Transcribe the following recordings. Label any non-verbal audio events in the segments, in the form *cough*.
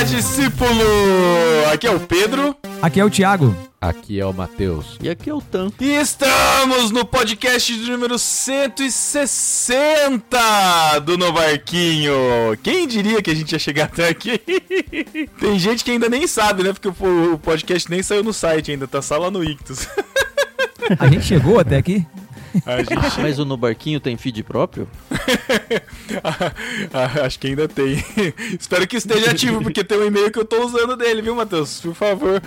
Olá, discípulo! Aqui é o Pedro. Aqui é o Thiago. Aqui é o Matheus. E aqui é o Tan. E estamos no podcast de número 160 do Novarquinho. Quem diria que a gente ia chegar até aqui? *laughs* Tem gente que ainda nem sabe, né? Porque o podcast nem saiu no site ainda, tá só lá no Ictus. *laughs* A gente chegou até aqui? A gente... Mas o No Barquinho tem feed próprio? *laughs* Ah, Acho que ainda tem. Espero que esteja ativo, porque tem um e-mail que eu tô usando dele, viu, Matheus? Por favor.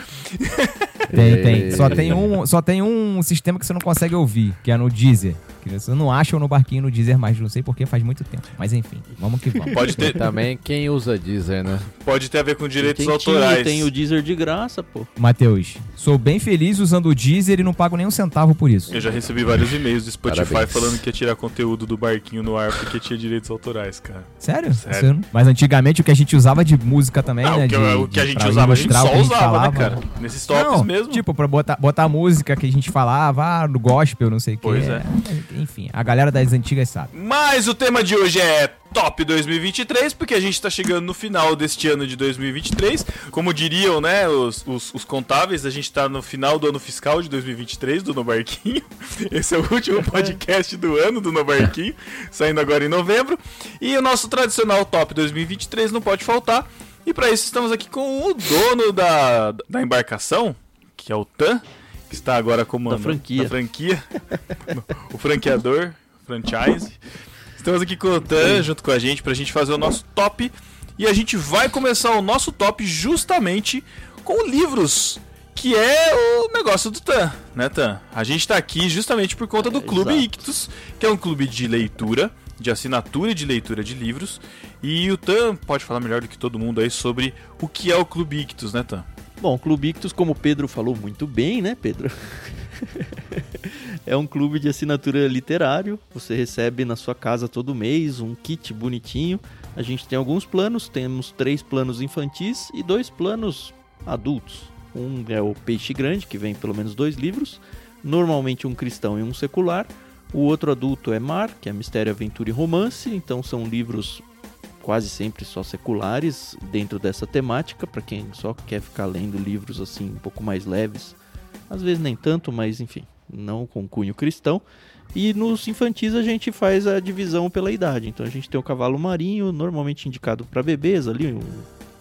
Tem, tem. Só tem, um, só tem um sistema que você não consegue ouvir, que é no Deezer. Que você não acha no barquinho no Deezer, mas não sei porque faz muito tempo. Mas enfim, vamos que vamos. Pode ter, Também quem usa Deezer, né? pode ter a ver com direitos tinha, autorais. tem o Deezer de graça, pô. Matheus, sou bem feliz usando o Deezer e não pago nem um centavo por isso. Eu já recebi vários e-mails do Spotify Parabéns. falando que ia tirar conteúdo do barquinho no ar porque tinha direitos autorais, cara. Sério? Sério. Não- Mas antigamente o que a gente usava de música também, Ah, né? o que, de- o que a gente usava, a gente só usava, falava. né, cara? Nesses tops Não, mesmo. Tipo, pra botar, botar música que a gente falava, ah, no gospel, não sei o que. Pois é. Enfim, a galera das antigas sabe. Mas o tema de hoje é Top 2023, porque a gente tá chegando no final deste ano de 2023. Como diriam, né, os, os, os contáveis, a gente tá no final do ano fiscal de 2023 do No Barquinho. *laughs* Esse é o último *laughs* podcast do ano do No Barquinho, saindo agora em novembro. E o nosso tradicional Top 2023 não pode faltar. E para isso estamos aqui com o dono da, da embarcação, que é o Tan, que está agora comandando Da franquia. da franquia *laughs* o franqueador, franchise. Estamos aqui com o Tan junto com a gente pra gente fazer o nosso top. E a gente vai começar o nosso top justamente com livros, que é o negócio do Tan, né, Tan? A gente tá aqui justamente por conta do É, Clube exato. Ictus, que é um clube de leitura, de assinatura e de leitura de livros. E o Tan pode falar melhor do que todo mundo aí sobre o que é o Clube Ictus, né, Tan? Bom, o Clube Ictus, como o Pedro falou muito bem, né, Pedro? *laughs* é um clube de assinatura literário. Você recebe na sua casa todo mês um kit bonitinho. A gente tem alguns planos, temos três planos infantis e dois planos adultos. Um é o Peixe Grande, que vem pelo menos dois livros, normalmente um cristão e um secular. O outro adulto é Mar, que é Mistério, Aventura e Romance, então são livros quase sempre só seculares dentro dessa temática, para quem só quer ficar lendo livros assim um pouco mais leves. Às vezes nem tanto, mas enfim, não com cunho cristão. E nos infantis a gente faz a divisão pela idade. Então a gente tem o cavalo marinho, normalmente indicado para bebês, ali, um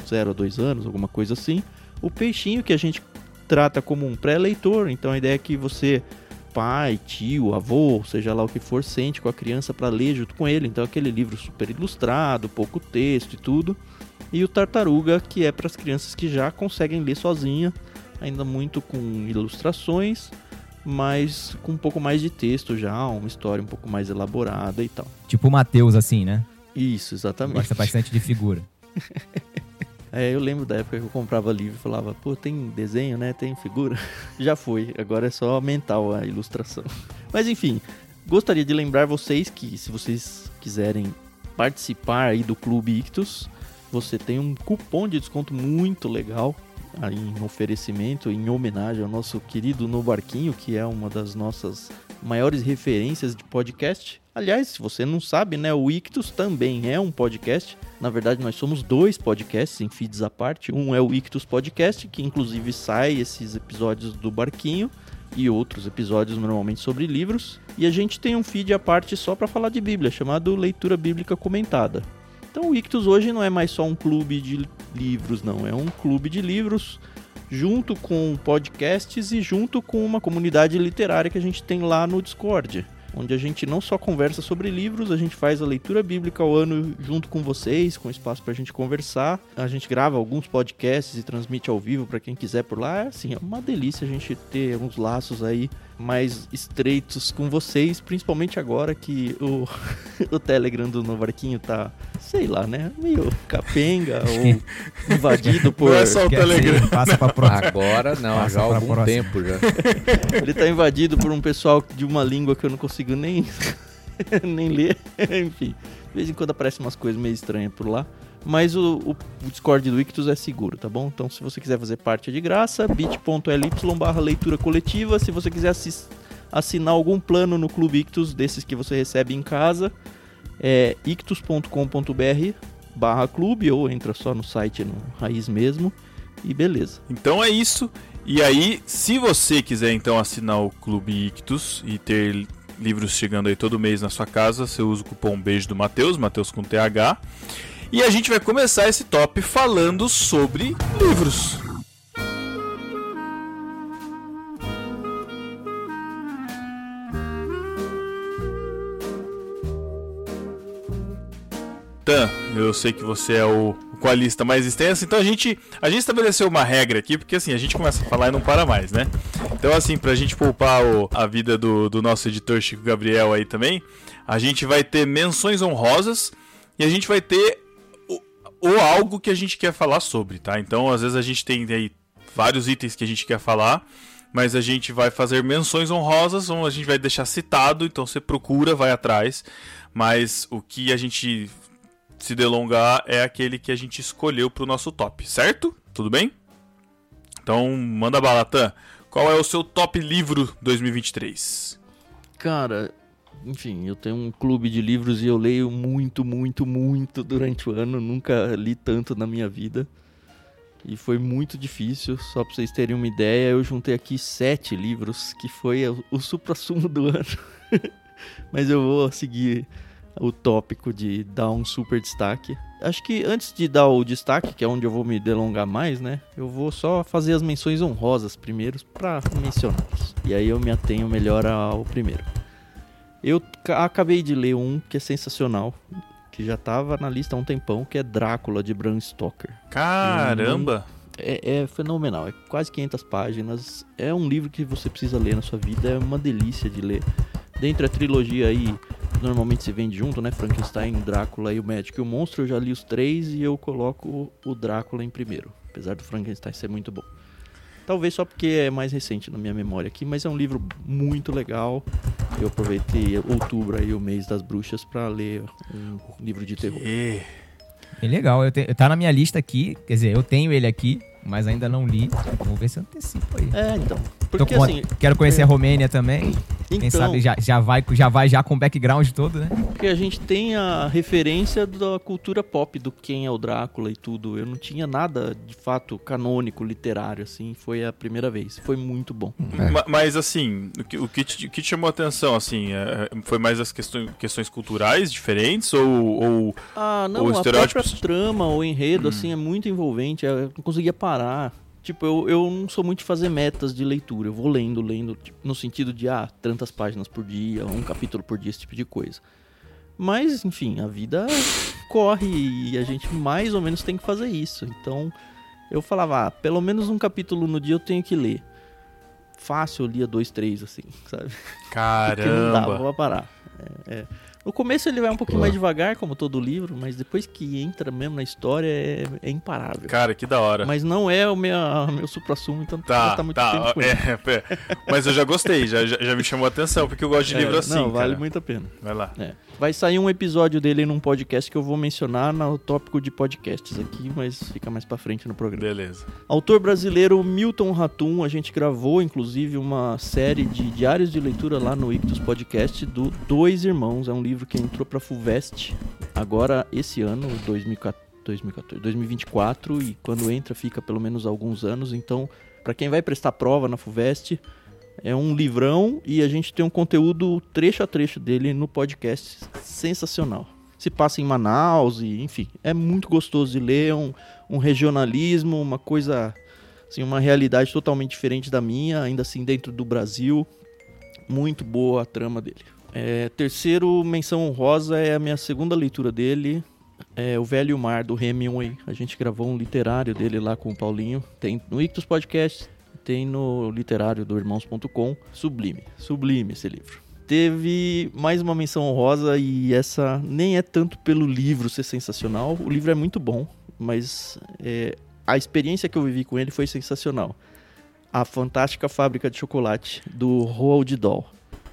0 a 2 anos, alguma coisa assim. O peixinho, que a gente trata como um pré-leitor. Então a ideia é que você, pai, tio, avô, seja lá o que for, sente com a criança para ler junto com ele. Então aquele livro super ilustrado, pouco texto e tudo. E o tartaruga, que é para as crianças que já conseguem ler sozinha, ainda muito com ilustrações, mas com um pouco mais de texto já, uma história um pouco mais elaborada e tal. Tipo o Matheus, assim, né? Isso, exatamente. Gosta bastante de figura. *laughs* É, eu lembro da época que eu comprava livro e falava, pô, tem desenho, né? Tem figura. *laughs* Já foi, agora é só mental a ilustração. *laughs* Mas enfim, gostaria de lembrar vocês que se vocês quiserem participar aí do Clube Ictus, você tem um cupom de desconto muito legal aí em oferecimento, em homenagem ao nosso querido No Barquinho, que é uma das nossas maiores referências de podcast. Aliás, se você não sabe, né, o Ictus também é um podcast. Na verdade, nós somos dois podcasts em feeds à parte. Um é o Ictus Podcast, que inclusive sai esses episódios do Barquinho e outros episódios normalmente sobre livros. E a gente tem um feed à parte só para falar de Bíblia, chamado Leitura Bíblica Comentada. Então o Ictus hoje não é mais só um clube de livros, não. É um clube de livros junto com podcasts e junto com uma comunidade literária que a gente tem lá no Discord. Onde a gente não só conversa sobre livros, a gente faz a leitura bíblica ao ano junto com vocês, com espaço pra gente conversar. A gente grava alguns podcasts e transmite ao vivo pra quem quiser por lá. É assim, é uma delícia a gente ter uns laços aí mais estreitos com vocês, principalmente agora que o, *laughs* o Telegram do Novarquinho tá, sei lá, né, meio capenga *laughs* ou invadido por... Não é só o Quer Telegram. dizer, Passa pra próxima. Agora não, Passa já há algum próxima. tempo já. *laughs* Ele tá invadido por um pessoal de uma língua que eu não consigo nem, nem ler. Enfim, de vez em quando aparecem umas coisas meio estranhas por lá. Mas o, o- Discord do Ictus é seguro, tá bom? Então, se você quiser fazer parte é de graça, bit.ly barra leitura coletiva. Se você quiser assinar algum plano no Clube Ictus, desses que você recebe em casa, é ictus.com.br barra clube ou entra só no site no Raiz mesmo e beleza. Então é isso. E aí, se você quiser então assinar o Clube Ictus e ter livros chegando aí todo mês na sua casa, você usa o cupom beijo do Matheus, Matheus com TH. E a gente vai começar esse top falando sobre livros. Tan, eu sei que você é o, com a lista mais extensa, então a gente, a gente estabeleceu uma regra aqui, porque assim, a gente começa a falar e não para mais, né? Então assim, pra gente poupar o- a vida do, do nosso editor Chico Gabriel aí também, a gente vai ter menções honrosas e a gente vai ter ou algo que a gente quer falar sobre, tá? Então às vezes a gente tem aí vários itens que a gente quer falar, mas a gente vai fazer menções honrosas, ou a gente vai deixar citado, então você procura, vai atrás, mas o que a gente se delongar é aquele que a gente escolheu pro nosso top, certo? Tudo bem? Então, manda bala, Tan. Qual é o seu top livro 2023? Cara, enfim, eu tenho um clube de livros e eu leio muito, muito, muito durante o ano. Nunca li tanto na minha vida. E foi muito difícil. Só pra vocês terem uma ideia, eu juntei aqui sete livros, que foi o, o supra-sumo do *laughs* ano. Mas eu vou seguir o tópico de dar um super destaque. Acho que antes de dar o destaque, que é onde eu vou me delongar mais, né? Eu vou só fazer as menções honrosas primeiro pra mencioná-los. E aí eu me atenho melhor ao primeiro. Eu ca- acabei de ler um que é sensacional, que já tava na lista há um tempão, que é Drácula de Bram Stoker. Caramba! É, é fenomenal, é quase 500 páginas. É um livro que você precisa ler na sua vida, é uma delícia de ler. Dentre a trilogia aí, normalmente se vende junto, né? Frankenstein, Drácula e o Médico e o Monstro. Eu já li os três e eu coloco o Drácula em primeiro, apesar do Frankenstein ser muito bom. Talvez só porque é mais recente na minha memória aqui, mas é um livro muito legal. Eu aproveitei outubro aí, o mês das bruxas, pra ler um livro de terror. É legal, eu te- tá na minha lista aqui, quer dizer, eu tenho ele aqui, mas ainda não li. Vamos ver se eu antecipo aí. É, então. Porque com- assim, quero conhecer a Romênia também. Quem então, sabe já, já, vai, já vai já com o background todo, né? Porque a gente tem a referência da cultura pop, do quem é o Drácula e tudo. Eu não tinha nada de fato canônico, literário, assim. Foi a primeira vez. Foi muito bom. Ma- Mas assim, o que, o que te, o que te chamou a atenção, assim, é- foi mais as questões, questões culturais diferentes ou, ou Ah, não, Os a estereótipos- própria trama, o enredo, assim, é muito envolvente. Eu não conseguia parar. Tipo, eu, eu não sou muito de fazer metas de leitura. Eu vou lendo, lendo, tipo, no sentido de, ah, tantas páginas por dia, um capítulo por dia, esse tipo de coisa. Mas, enfim, a vida corre e a gente mais ou menos tem que fazer isso. Então, eu falava, ah, pelo menos um capítulo no dia eu tenho que ler. Fácil, eu lia dois, três, assim, *laughs* sabe? Porque não dava caramba? pra parar. É, é. No começo ele vai um pouquinho Boa. mais devagar, como todo livro, mas depois que entra mesmo na história é, é imparável. Cara, que da hora. Mas não é o meu, *laughs* meu supra-sumo, então Tá, gastar muito tá, tempo com ele. *laughs* é, pé. mas eu já gostei, já, já, já me chamou a atenção, porque eu gosto de *laughs* É, livro assim, Não, vale cara. muito a pena. Vai lá. É. Vai sair um episódio dele num podcast que eu vou mencionar no tópico de podcasts aqui, mas fica mais pra frente no programa. Beleza. Autor brasileiro Milton Ratum, a gente gravou inclusive uma série de diários de leitura lá no Ictus Podcast do Dois Irmãos. É um livro que entrou pra Fuvest agora esse ano, 2014, 2014, 2024, e quando entra fica pelo menos alguns anos. Então, pra quem vai prestar prova na Fuvest, é um livrão e a gente tem um conteúdo trecho a trecho dele no podcast sensacional. Se passa em Manaus e, enfim, é muito gostoso de ler, é um, um regionalismo, uma coisa, assim, uma realidade totalmente diferente da minha, ainda assim dentro do Brasil. Muito boa a trama dele. É, terceiro menção honrosa é a minha segunda leitura dele, é O Velho Mar, do Hemingway. A gente gravou um literário dele lá com o Paulinho. Tem no Ictus Podcast, tem no literário do irmãos.com. Sublime, sublime esse livro. Teve mais uma menção honrosa e essa nem é tanto pelo livro ser sensacional. O livro é muito bom, mas é, a experiência que eu vivi com ele foi sensacional. A Fantástica Fábrica de Chocolate, do Roald Dahl.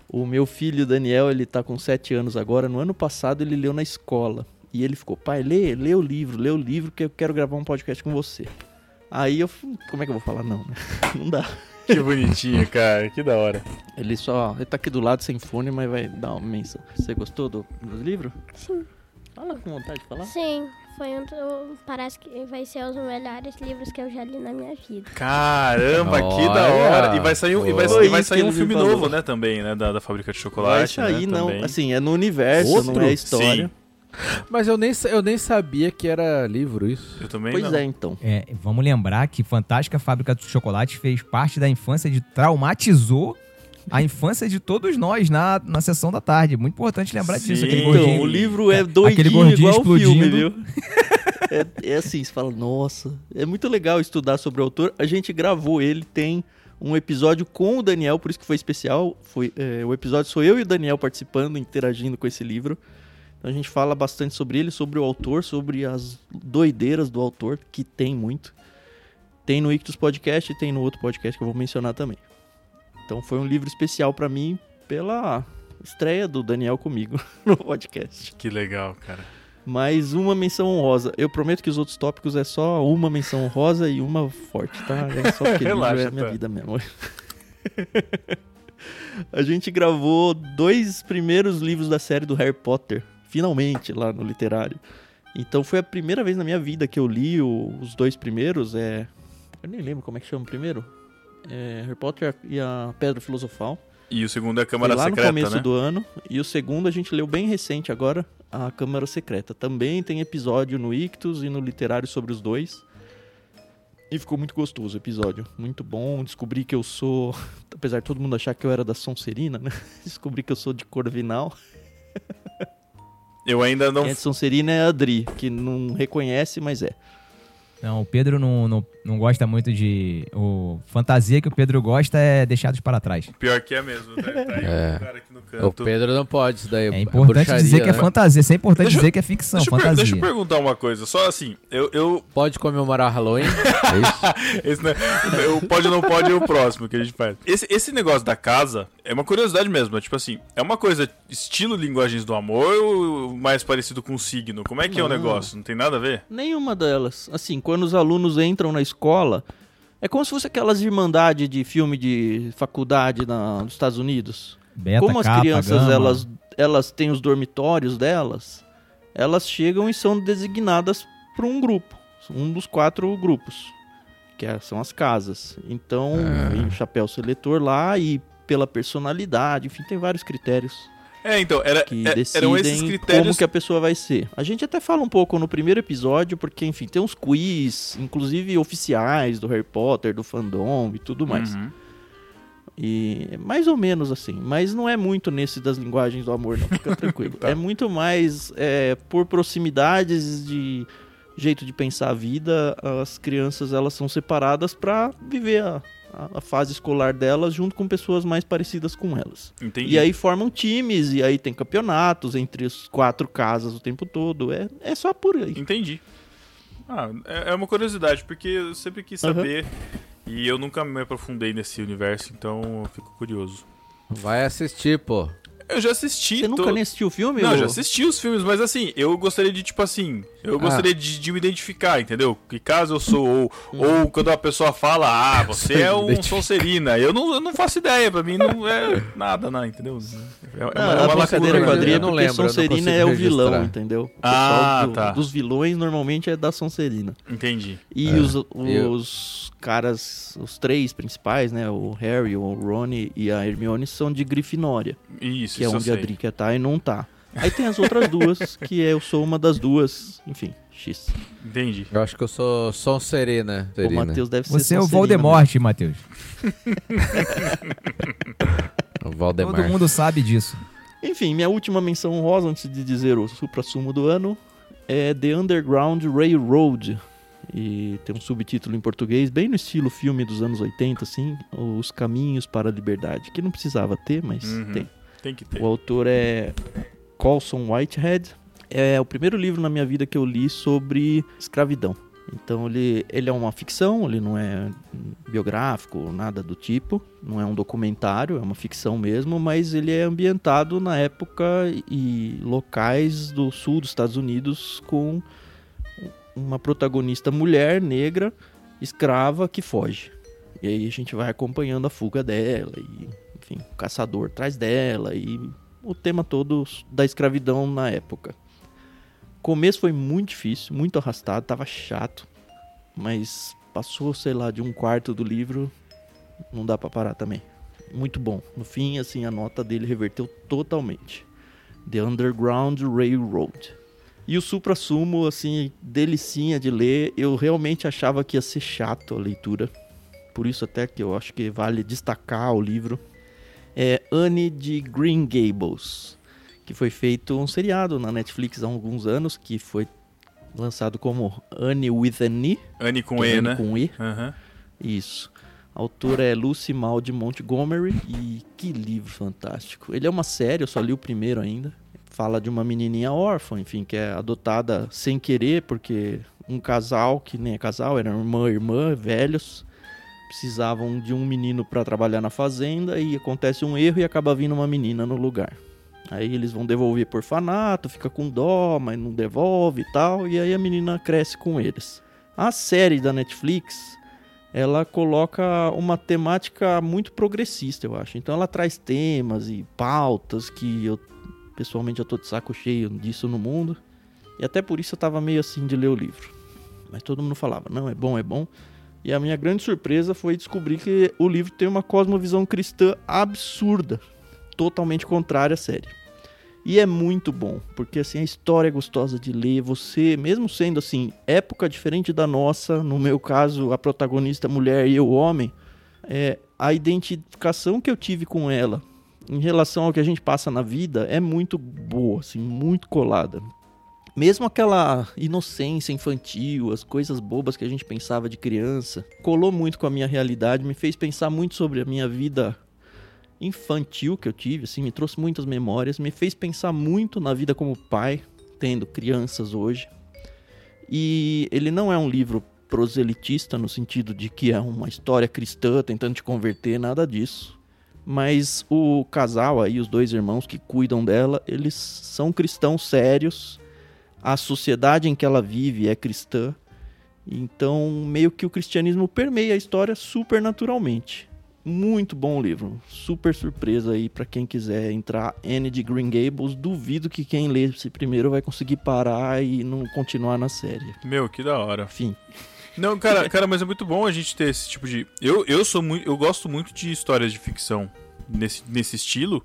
O meu filho Daniel, ele tá com 7 anos agora. No ano passado ele leu na escola. E ele ficou, pai, lê, lê o livro, lê o livro que eu quero gravar um podcast com você. Aí eu, como é que eu vou falar não, né? *laughs* Não dá. Que bonitinho, cara. Que da hora. Ele só, ele tá aqui do lado sem fone, mas vai dar uma menção. Você gostou do, do livro? Sim. Fala com vontade de falar. Sim, foi um do, parece que vai ser os melhores livros que eu já li na minha vida. Caramba, que da hora. E vai sair, um- e vai, e vai sair um filme falou. novo, né, também, né, da, da Fábrica de Vai Chocolate, sair, né, não. também. Assim, é no universo, Outro? não é história. Sim. Mas eu nem, eu nem sabia que era livro isso. Eu também Pois não. é, então. É, vamos lembrar que Fantástica Fábrica de Chocolate fez parte da infância de traumatizou a infância de todos nós na, na sessão da tarde. Muito importante lembrar disso. Sim. Aquele Então, gordinho. o livro é Aquele doidinho gordinho igual o filme, explodindo. viu? *laughs* é, é assim, você fala, nossa, é muito legal estudar sobre o autor. A gente gravou ele, tem um episódio com o Daniel, por isso que foi especial. Foi, é, o episódio sou eu e o Daniel participando, interagindo com esse livro. Então a gente fala bastante sobre ele, sobre o autor, sobre as doideiras do autor, que tem muito. Tem no Ictus Podcast e tem no outro podcast que eu vou mencionar também. Então foi um livro especial pra mim pela estreia do Daniel comigo *laughs* no podcast. Que legal, cara. Mais uma menção honrosa. Eu prometo que os outros tópicos é só uma menção honrosa e uma forte, tá? É só porque *laughs* livro Relaxa, é a minha tá. vida mesmo. *laughs* a gente gravou dois primeiros livros da série do Harry Potter, finalmente, lá no literário. Então foi a primeira vez na minha vida que eu li o- os dois primeiros. É... Eu nem lembro como é que chama o primeiro. É Harry Potter e a Pedra Filosofal. E o segundo é a Câmara lá Secreta, no começo né? do ano. E o segundo a gente leu bem recente agora, a Câmara Secreta. Também tem episódio no Ictus e no Literário sobre os dois. E ficou muito gostoso o episódio. Muito bom. Descobri que eu sou. *laughs* Apesar de todo mundo achar que eu era da Sonserina, né? *laughs* Descobri que eu sou de Corvinal. Eu ainda não... Quem de Sonserina é Adri, que não reconhece, mas é. Não, o Pedro não, não, não gosta muito de. O fantasia que o Pedro gosta é deixados para trás. Pior que é mesmo. Tá, tá aí É. um cara aqui no O canto. Pedro não pode, isso daí É importante bruxaria, dizer que é né? fantasia. Isso é importante Deixa eu- dizer que é ficção, Deixa eu, fantasia. deixa eu perguntar uma coisa, só assim, eu, eu Pode comemorar Halloween? *laughs* É isso? Esse, né, o pode ou não pode é o próximo que a gente faz. Esse, esse negócio da casa é uma curiosidade mesmo. É tipo assim, é uma coisa estilo linguagens do amor ou mais parecido com o signo? Como é que é o Não. negócio? Não tem nada a ver? Nenhuma delas. Assim, quando os alunos entram na escola, é como se fosse aquelas irmandades de filme de faculdade na, nos Estados Unidos. Beta, como as capa, crianças gama. elas, elas têm os dormitórios delas, elas chegam e são designadas para um grupo, um dos quatro grupos, que é- são as casas. Então, vem o chapéu seletor lá e pela personalidade, enfim, tem vários critérios É, então, era, que é- eram esses decidem critérios. como que a pessoa vai ser. A gente até fala um pouco no primeiro episódio, porque, enfim, tem uns quiz, inclusive oficiais do Harry Potter, do fandom e tudo mais. Uhum. E é mais ou menos assim, mas não é muito nesse das linguagens do amor, não, fica tranquilo. *laughs* Tá. É muito mais é, por proximidades de jeito de pensar a vida, as crianças elas são separadas para viver a, a- fase escolar delas junto com pessoas mais parecidas com elas. Entendi. E aí formam times, e aí tem campeonatos entre as quatro casas o tempo todo. É, é só por aí. Entendi. Ah, é é uma curiosidade, porque eu sempre quis saber e eu nunca me aprofundei nesse universo, então eu fico curioso. Vai assistir, pô. Eu já assisti. Você nunca tô- nem assistiu o filme? Não, eu já assisti os filmes, mas assim, eu gostaria de, tipo assim, eu Ah. gostaria de, de me identificar, entendeu? Que caso eu sou, ou, Uhum. ou quando a pessoa fala, ah, você *laughs* é um. Sonserina, eu não, eu não faço ideia, pra mim não é nada, não, entendeu? É, é uma, Não, é a uma brincadeira lacuna, com a Adri né? é Eu não porque lembro, Sonserina é o vilão, registrar. entendeu? O Ah, pessoal do- tá. dos vilões normalmente é da Sonserina. Entendi. E os, os caras, os três principais, né? O Harry, o Rony e a Hermione são de Grifinória, Isso, que é isso eu onde a quer tá e não tá. Aí tem as outras duas, *laughs* que eu sou uma das duas, enfim, X. Entendi. Eu acho que eu sou Sonserina. O Serina. Matheus deve ser Você é o Voldemort, Matheus. *laughs* O Valdemar. Todo mundo sabe disso. Enfim, minha última menção honrosa antes de dizer o supra-sumo do ano é The Underground Railroad. E tem um subtítulo em português, bem no estilo filme dos anos 80, assim, Os Caminhos para a Liberdade, que não precisava ter, mas Uhum. tem. Tem que ter. O autor é Colson Whitehead. É o primeiro livro na minha vida que eu li sobre escravidão. Então ele, ele é uma ficção, ele não é biográfico, nada do tipo, não é um documentário, é uma ficção mesmo, mas ele é ambientado na época e locais do sul dos Estados Unidos com uma protagonista mulher negra, escrava que foge. E aí a gente vai acompanhando a fuga dela e, enfim, o caçador atrás dela e o tema todo da escravidão na época. começo foi muito difícil, muito arrastado, tava chato. Mas passou, sei lá, de um quarto do livro, não dá pra parar também. Muito bom. No fim, assim, a nota dele reverteu totalmente. The Underground Railroad. E o Supra Sumo, assim, delicinha de ler. Eu realmente achava que ia ser chato a leitura. Por isso até que eu acho que vale destacar o livro. É Anne de Green Gables. Que foi feito um seriado na Netflix há alguns anos. Que foi lançado como Anne with an E. Anne com que é E, Anne né? Com E. Aham. Isso. A autora é Lucy Mal de Montgomery e que livro fantástico. Ele é uma série, eu só li o primeiro ainda. Fala de uma menininha órfã, enfim, que é adotada sem querer, porque um casal, que nem é casal, eram irmã e irmã, velhos, precisavam de um menino para trabalhar na fazenda e acontece um erro e acaba vindo uma menina no lugar. Aí eles vão devolver por orfanato, fica com dó, mas não devolve e tal, e aí a menina cresce com eles. A série da Netflix ela coloca uma temática muito progressista, eu acho. Então ela traz temas e pautas que eu pessoalmente eu tô de saco cheio disso no mundo. E até por isso eu tava meio assim de ler o livro. Mas todo mundo falava, não, é bom, é bom. E a minha grande surpresa foi descobrir que o livro tem uma cosmovisão cristã absurda, totalmente contrária à série. E é muito bom, porque assim a história é gostosa de ler, você, mesmo sendo assim, época diferente da nossa, no meu caso, a protagonista mulher e eu homem, é a identificação que eu tive com ela em relação ao que a gente passa na vida é muito boa, assim, muito colada. Mesmo aquela inocência infantil, as coisas bobas que a gente pensava de criança, colou muito com a minha realidade, me fez pensar muito sobre a minha vida infantil que eu tive, assim, me trouxe muitas memórias, me fez pensar muito na vida como pai, tendo crianças hoje. E ele não é um livro proselitista no sentido de que é uma história cristã tentando te converter, nada disso. Mas o casal aí, os dois irmãos que cuidam dela, eles são cristãos sérios. A sociedade em que ela vive é cristã. Então, meio que o cristianismo permeia a história super naturalmente. Muito bom livro. Super surpresa aí para quem quiser entrar. Anne de Green Gables. Duvido que quem lê esse primeiro vai conseguir parar e não continuar na série. Meu, que da hora. Enfim. Não, cara, *laughs* cara, mas é muito bom a gente ter esse tipo de. Eu, eu sou muito. Eu gosto muito de histórias de ficção nesse, nesse estilo.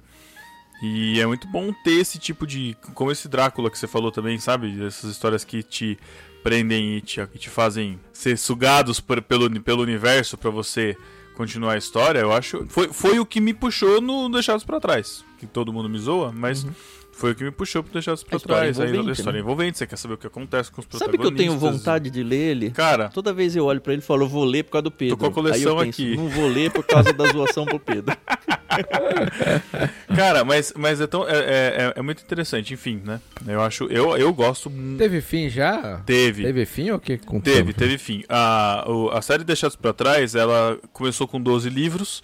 E é muito bom ter esse tipo de. Como esse Drácula que você falou também, sabe? Essas histórias que te prendem e te, e te fazem ser sugados por, pelo, pelo universo para você continuar a história. Eu acho. Foi, foi o que me puxou no Deixados para Trás. Que todo mundo me zoa, mas. Foi o que me puxou pro Deixados pra A história Trás. Aí, a história né? envolvente, você quer saber o que acontece com os Sabe que protagonistas. eu tenho vontade de ler ele? Cara, Toda vez eu olho pra ele e falo, eu vou ler por causa do Pedro. com a coleção Aí eu penso, aqui. Não vou ler por causa da zoação pro Pedro. *laughs* Cara, mas, mas é, tão, é, é, é muito interessante, enfim, né? Eu acho. Eu, eu gosto. Teve fim já? Teve. Teve fim ou o que? com Teve, tempo? teve fim. A, o- a série Deixados pra Trás, ela começou com 12 livros.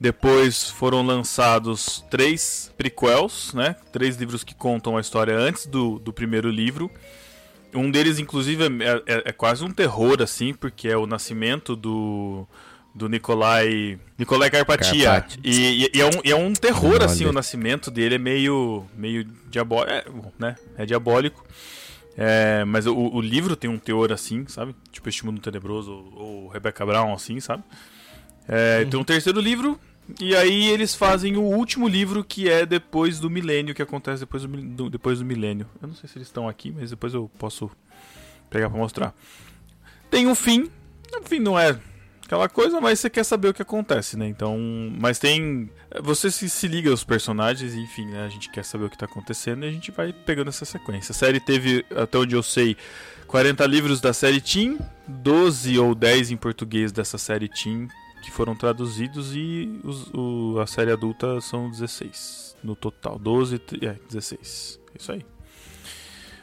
Depois foram lançados três prequels, né? Três livros que contam a história antes do, do primeiro livro. Um deles, inclusive, é, é- é quase um terror, assim, porque é o nascimento do, do Nikolai. Nikolai Carpatia. Carpati. E, e- e é um, e é um terror, Olha. assim, o nascimento dele é meio, meio diabólico. É, né? É diabólico. É, mas o, o livro tem um teor assim, sabe? Tipo Este Mundo Tenebroso ou, ou Rebecca Brown, assim, sabe? É, Tem um terceiro livro, e aí eles fazem o último livro que é depois do milênio, que acontece depois do, do- depois do milênio. Eu não sei se eles estão aqui, mas depois eu posso pegar pra mostrar. Tem um fim, o fim não é aquela coisa, mas você quer saber o que acontece, né? Então, mas tem. Você se, se liga aos personagens, enfim, né? A gente quer saber o que tá acontecendo e a gente vai pegando essa sequência. A série teve, até onde eu sei, 40 livros da série Teen, 12 ou 10 em português dessa série Teen que foram traduzidos e os- o- a série adulta são 16 no total. 12, tri- é, 16. Isso aí.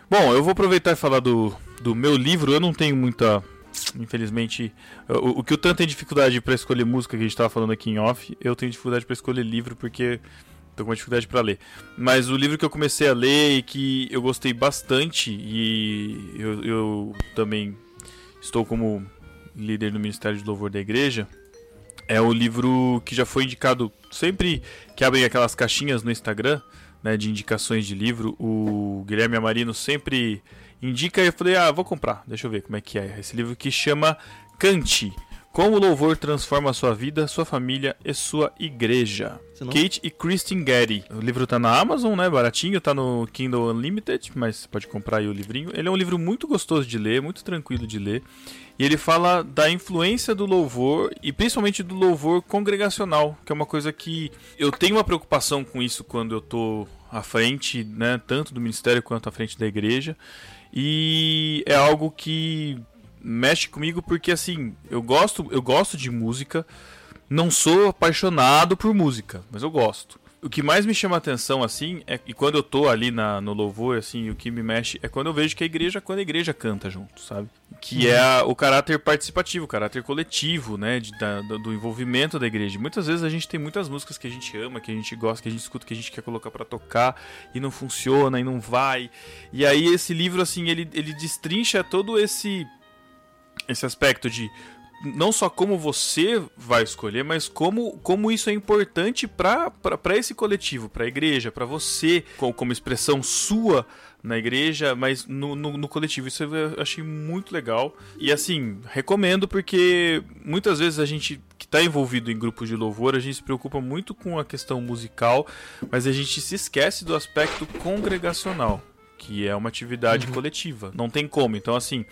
Bom, eu vou aproveitar e falar do, do meu livro. Eu não tenho muita. Infelizmente, o, o que o tanto tem dificuldade para escolher música que a gente tava falando aqui em off, eu tenho dificuldade para escolher livro porque tô com uma dificuldade para ler. Mas o livro que eu comecei a ler e que eu gostei bastante e eu, eu também estou como líder no Ministério de Louvor da Igreja é o livro que já foi indicado sempre que abrem aquelas caixinhas no Instagram né, de indicações de livro. O Guilherme Amarino sempre indica e eu falei, ah, vou comprar, deixa eu ver como é que é. Esse livro que chama Cante. Como o louvor transforma a sua vida, sua família e sua igreja. Senão- Kate e Kristen Getty. O livro tá na Amazon, né? Baratinho, tá no Kindle Unlimited, mas você pode comprar aí o livrinho. Ele é um livro muito gostoso de ler, muito tranquilo de ler. E ele fala da influência do louvor e principalmente do louvor congregacional, que é uma coisa que eu tenho uma preocupação com isso quando eu tô à frente, né, tanto do ministério quanto à frente da igreja. E é algo que mexe comigo porque assim, eu gosto, eu gosto de música, não sou apaixonado por música, mas eu gosto. O que mais me chama a atenção, assim, é e quando eu tô ali na, no louvor, assim, o que me mexe é quando eu vejo que a igreja, quando a igreja canta junto, sabe? Que é a- o caráter participativo, o caráter coletivo, né? de- da- do, envolvimento da igreja. Muitas vezes a gente tem muitas músicas que a gente ama, que a gente gosta, que a gente escuta, que a gente quer colocar pra tocar e não funciona e não vai. E aí esse livro, assim, ele, ele destrincha todo esse esse aspecto de não só como você vai escolher, mas como, como isso é importante para esse coletivo, para a igreja, para você, co- como expressão sua na igreja, mas no, no, no coletivo. Isso eu achei muito legal. E assim, recomendo porque muitas vezes a gente que está envolvido em grupos de louvor, a gente se preocupa muito com a questão musical, mas a gente se esquece do aspecto congregacional. Que é uma atividade coletiva. Não tem como. Então, assim,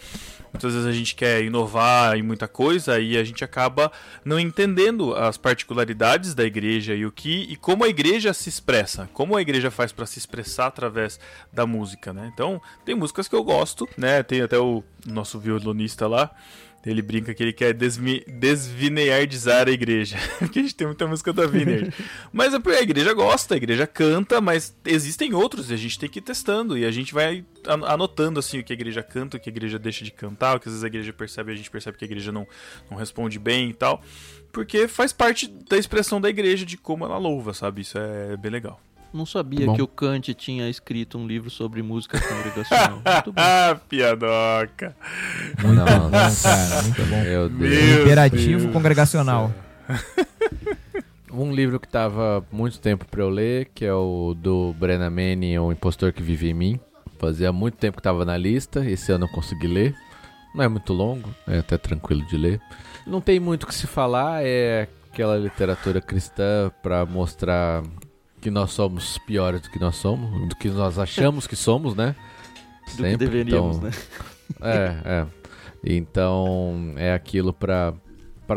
Muitas vezes a gente quer inovar em muita coisa e a gente acaba não entendendo as particularidades da igreja e o que e como a igreja se expressa, como a igreja faz para se expressar através da música, né? Então, tem músicas que eu gosto, né? Tem até o nosso violonista lá, ele brinca que ele quer desvineardizar a igreja. *laughs* Porque a gente tem muita música da Vineyard. *laughs* mas a igreja gosta, a igreja canta, mas existem outros e a gente tem que ir testando. E a gente vai an- anotando assim o que a igreja canta, o que a igreja deixa de cantar, o que às vezes a igreja percebe e a gente percebe que a igreja não, não responde bem e tal. Porque faz parte da expressão da igreja de como ela louva, sabe? Isso é bem legal. Não sabia Bom. que o Kant tinha escrito um livro sobre música congregacional. *laughs* Muito bom. Ah, *laughs* piadoca. Muito Nossa. bom, *laughs* cara. Muito bom. Meu Deus. Meu Imperativo Deus congregacional. Um livro que tava muito tempo pra eu ler, que é o do Brennan Manning, O Impostor que Vive em Mim. Fazia muito tempo que tava na lista, esse ano eu consegui ler. Não é muito longo, é até tranquilo de ler. Não tem muito o que se falar, é aquela literatura cristã pra mostrar que nós somos piores do que nós somos, do que nós achamos que somos, né? Do que deveríamos, então, né? É, é. Então é aquilo para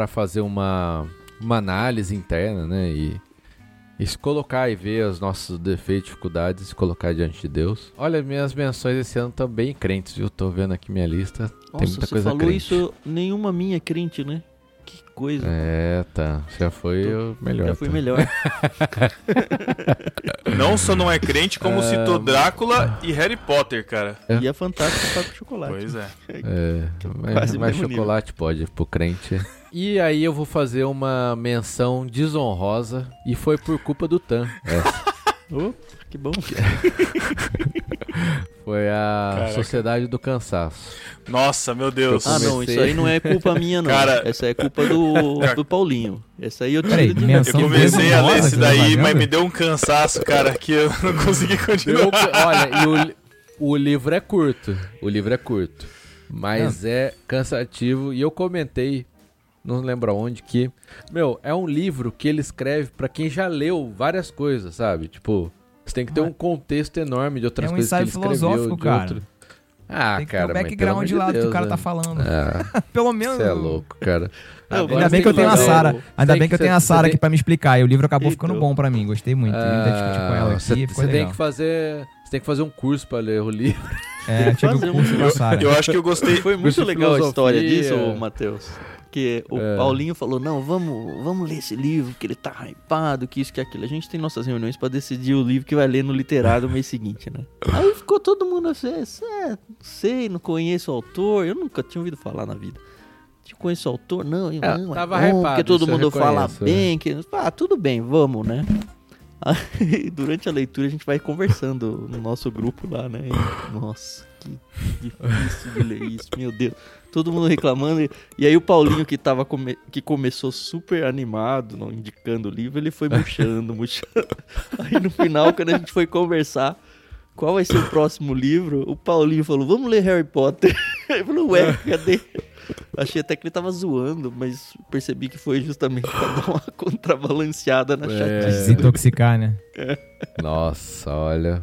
fazer uma, uma análise interna, né? E, e se colocar e ver os nossos defeitos, dificuldades, se colocar diante de Deus. Olha, minhas menções esse ano estão bem crentes, viu? Tô vendo aqui minha lista. tem Nossa, muita você coisa falou crente. isso, nenhuma minha é crente, né? Que coisa. É, tá. Já foi Tô- o melhor. Já fui tá. melhor. *laughs* Não só não é crente, como Ah, citou Drácula e Harry Potter, cara. É. E é fantástico para chocolate. Pois é. É, mas, chocolate pode pro crente. E aí eu vou fazer uma menção desonrosa e foi por culpa do Tan. *laughs* essa. Oh, que bom. *laughs* Foi a Caraca. Sociedade do Cansaço. Nossa, meu Deus. Ah, não, isso aí não é culpa minha, não. Cara- Essa é culpa do, do Paulinho. Essa aí eu Peraí, tiro de menção Eu comecei a ler que tá daí, mas me deu um cansaço, cara, que eu não consegui Deu- continuar. olha, e o, o livro é curto. O livro é curto. Mas é cansativo. E eu comentei, não lembro aonde, que. Meu, é um livro que ele escreve pra quem já leu várias coisas, sabe? Tipo, você tem que ter um contexto enorme de outras É um coisas que ele ensaio escreveu. cara. outro- Ah, Tem que cara, ter o mas background de do que o Deus, cara né? tá falando. Ah, *laughs* Pelo menos. você é louco, cara. Não, Ainda bem que eu tenho a Sara. Ainda bem que eu tenho a Sara aqui pra me explicar. E o livro acabou ficando Então. bom pra mim. Gostei muito. Eu Ah, aqui. Você você tem que fazer. Você tem que fazer um curso pra ler o livro. É, tive um- curso Sara. Eu acho que eu gostei. Foi muito legal a história disso, Matheus. Que o É. Paulinho falou: não, vamos, vamos ler esse livro, que ele tá hypado, que isso, que aquilo. A gente tem nossas reuniões pra decidir o livro que vai ler no literário no mês seguinte, né? *laughs* Aí ficou todo mundo assim: é, não sei, não conheço o autor, eu nunca tinha ouvido falar na vida. Te conheço o autor? Não, eu É, não, tava é bom, hypado, porque todo mundo fala reconheço, bem. Que... Ah, tudo bem, vamos, né? *laughs* Aí, durante a leitura a gente vai conversando no nosso grupo lá, né? E, nossa, que difícil de ler isso, meu Deus. Todo mundo reclamando. E, e aí o Paulinho, que, tava come- que começou super animado, não, indicando o livro, ele foi murchando, *laughs* murchando. Aí no final, quando a gente foi conversar, qual vai ser o próximo livro? O Paulinho falou, vamos ler Harry Potter. *laughs* Ele falou, ué, cadê? Achei até que ele tava zoando, mas percebi que foi justamente pra dar uma *laughs* contrabalanceada na É. chatice. Desintoxicar, né? Nossa, olha.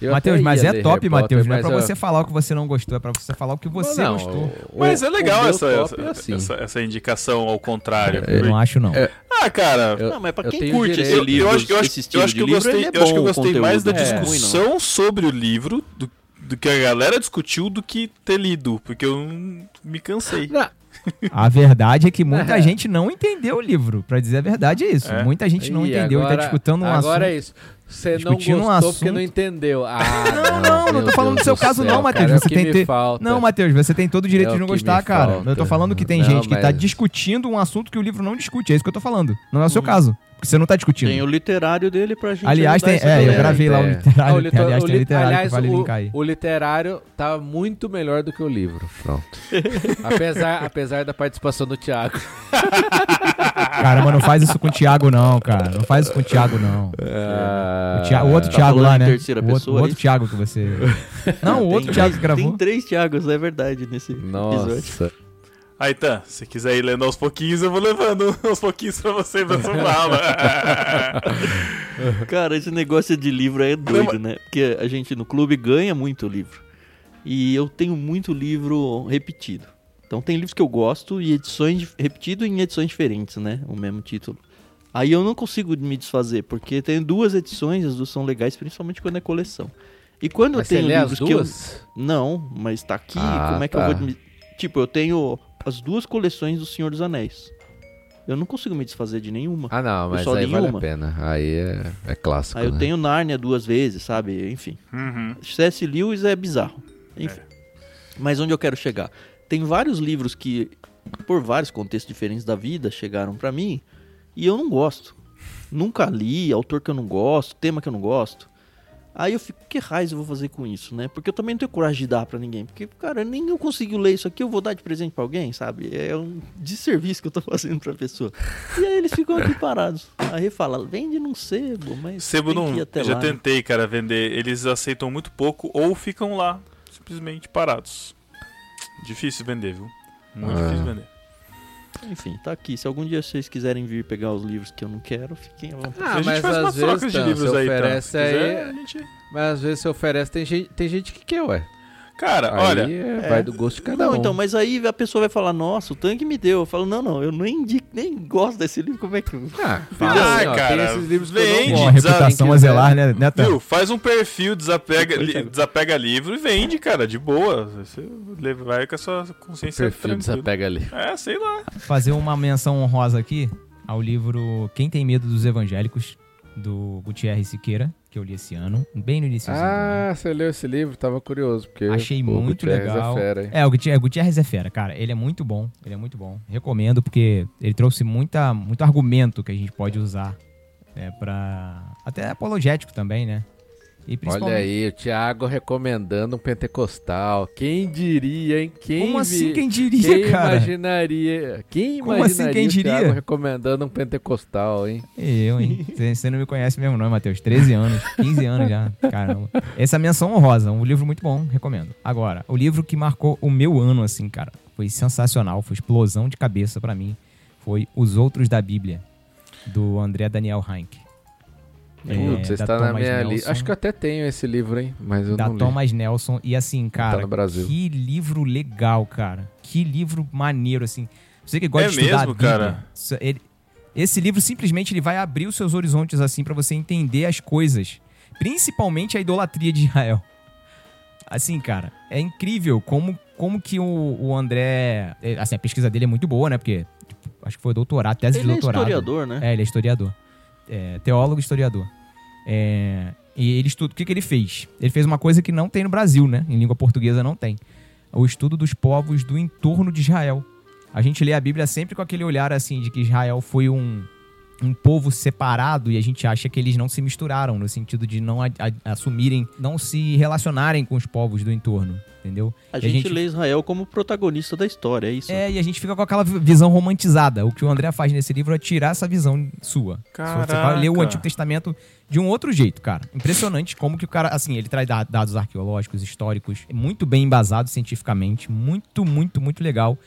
Eu Matheus, mas é top, Matheus. Não é mas pra eu- você falar o que você não gostou, é pra você falar o que você não, gostou. o- Mas é legal essa, top essa, é assim. essa, essa indicação ao contrário. Eu não acho, não. É, Ah, cara, Eu- Não, mas pra eu quem curte esse eu, livro, eu acho, eu eu que eu livro, gostei, é eu acho que eu gostei mais da é discussão sobre o livro do, do que a galera discutiu do que ter lido, porque eu me cansei. Não, A verdade é que muita *laughs* gente não entendeu o livro. Pra dizer a verdade é isso. É? muita gente não Ih, entendeu e tá agora- disputando um Agora assunto. é isso. Você não Discutindo um gostou porque assunto- não entendeu. *laughs* Ah, Não, não, não meu tô falando Deus do seu do caso, céu, não, Matheus. cara, é Você que tem falta. Não, Matheus, você tem todo o direito É de não gostar, cara. falta. Eu tô falando que tem Não, gente que tá mas- discutindo um assunto que o livro não discute. É isso que eu tô falando. Não é o seu caso. Porque você não tá discutindo. Tem o literário dele pra gente Aliás, tem, é, eu gravei lá o É. literário. Ah, o aliás, o tem literário aliás, que vale o, linkar aí. o literário tá muito melhor do que o livro. Pronto. *laughs* apesar, apesar da participação do Thiago. Caramba, não faz isso com o Thiago, não, cara. Não faz isso com o Thiago, não. O, Thi- o outro Tá Thiago lá, né? terceira o outro, pessoa, o é outro? Thiago que você. Não, o outro Tem Thiago que gravou. Tem três Thiagos, é verdade, nesse episódio. Aí tá, se quiser ir lendo aos pouquinhos, eu vou levando *laughs* aos pouquinhos pra você pra sua aula. *laughs* Cara, esse negócio de livro é doido, né? Porque a gente no clube ganha muito livro. E eu tenho muito livro repetido. Então tem livros que eu gosto e edições repetido em edições diferentes, né? O mesmo título. Aí eu não consigo me desfazer, porque tem duas edições, as duas são legais, principalmente quando é coleção. E quando Mas eu tenho livros que eu duas? não, mas tá aqui, Ah, como é que tá. eu vou me... Tipo, eu tenho as duas coleções do Senhor dos Anéis. Eu não consigo me desfazer de nenhuma. Ah, não, mas só aí vale uma. a pena. Aí é, é clássico. Aí eu né? tenho Nárnia duas vezes, sabe? Enfim. Uhum. C.S. Lewis é bizarro. Enfim. Mas onde eu quero chegar? Tem vários livros que, por vários contextos diferentes da vida, chegaram pra mim e eu não gosto. Nunca li, autor que eu não gosto, tema que eu não gosto. Aí eu fico, que raiz eu vou fazer com isso, né? Porque eu também não tenho coragem de dar pra ninguém. Porque, cara, nem eu consigo ler isso aqui, eu vou dar de presente pra alguém, sabe? É um desserviço que eu tô *laughs* fazendo pra pessoa. E aí eles ficam aqui parados. Aí fala, vende num sebo, mas. Sebo não. Eu já lá, né? tentei, cara, vender. Eles aceitam muito pouco ou ficam lá, simplesmente parados. Difícil vender, viu? Muito Ah. difícil vender. Enfim, tá aqui. Se algum dia vocês quiserem vir pegar os livros que eu não quero, fiquem à vontade. Ah, a gente mas faz às umas vezes, trocas de livros você aí, tá? oferece Se quiser, aí- a gente- Mas às vezes você oferece, tem gente, tem gente que quer, ué. Cara, Aí olha, é, vai do gosto de cada não, um. então, mas aí a pessoa vai falar, nossa, o tanque me deu. Eu falo, não, não, eu nem, indico, nem gosto desse livro, como é que. Ah, Ah, *laughs* fala ó, cara, tem esses livros que eu vende, não desa- reputação quem a zelar, né, né viu? Faz um perfil, desapega, li- desapega livro e vende, cara, de boa. Você leva- vai com a sua consciência Perfil tranquila. desapega ali. É, sei lá. Fazer uma menção honrosa aqui ao livro Quem Tem Medo dos Evangélicos, do Gutierrez Siqueira, que eu li esse ano, bem no início Ah, você leu esse livro? Tava curioso, porque... Achei muito Gutierrez legal. É fera? É, o Gutierrez, Gutierrez é fera, cara. Ele é muito bom. Ele é muito bom. Recomendo, porque ele trouxe muita, muito argumento que a gente pode usar é, para Até apologético também, né? E Olha principalmente. aí, o Thiago recomendando um pentecostal. Quem diria, hein? Quem Como assim, quem diria, Quem cara? imaginaria? Quem Como imaginaria assim, quem o Thiago diria? recomendando um pentecostal, hein? Eu, hein? *laughs* Você não me conhece mesmo, não, Matheus. 13 anos, 15 anos já. Caramba. Essa é a menção honrosa, um livro muito bom, recomendo. Agora, o livro que marcou o meu ano, assim, cara, foi sensacional, foi explosão de cabeça pra mim. Foi Os Outros da Bíblia, do André Daniel Heinck. É, Putz, você está na Thomas minha lista. Acho que eu até tenho esse livro, hein? Mas eu da não li. Thomas Nelson. E assim, cara, no Brasil. que livro legal, cara. Que livro maneiro, assim. Você que gosta É de estudar mesmo, a Bíblia, cara? ele- esse livro simplesmente ele vai abrir os seus horizontes assim pra você entender as coisas, principalmente a idolatria de Israel. Assim, cara, é incrível como, como que o, o André, é, assim, a pesquisa dele é muito boa, né? Porque tipo, acho que foi doutorado, tese Ele de é doutorado. historiador, né? É, ele é historiador. É, teólogo historiador. É, e ele estuda. O que, que ele fez? Ele fez uma coisa que não tem no Brasil, né? Em língua portuguesa não tem. O estudo dos povos do entorno de Israel. A gente lê a Bíblia sempre com aquele olhar assim de que Israel foi um, um povo separado e a gente acha que eles não se misturaram, no sentido de não a- a- assumirem, não se relacionarem com os povos do entorno, entendeu? A E gente, lê Israel como protagonista da história, é isso? É, e a gente fica com aquela vi- visão romantizada. O que o André faz nesse livro é tirar essa visão sua. Você vai ler o Caraca. Antigo Testamento de um outro jeito, cara. Impressionante como que o cara, assim, ele traz da- dados arqueológicos, históricos, muito bem embasado cientificamente, muito, muito, muito legal.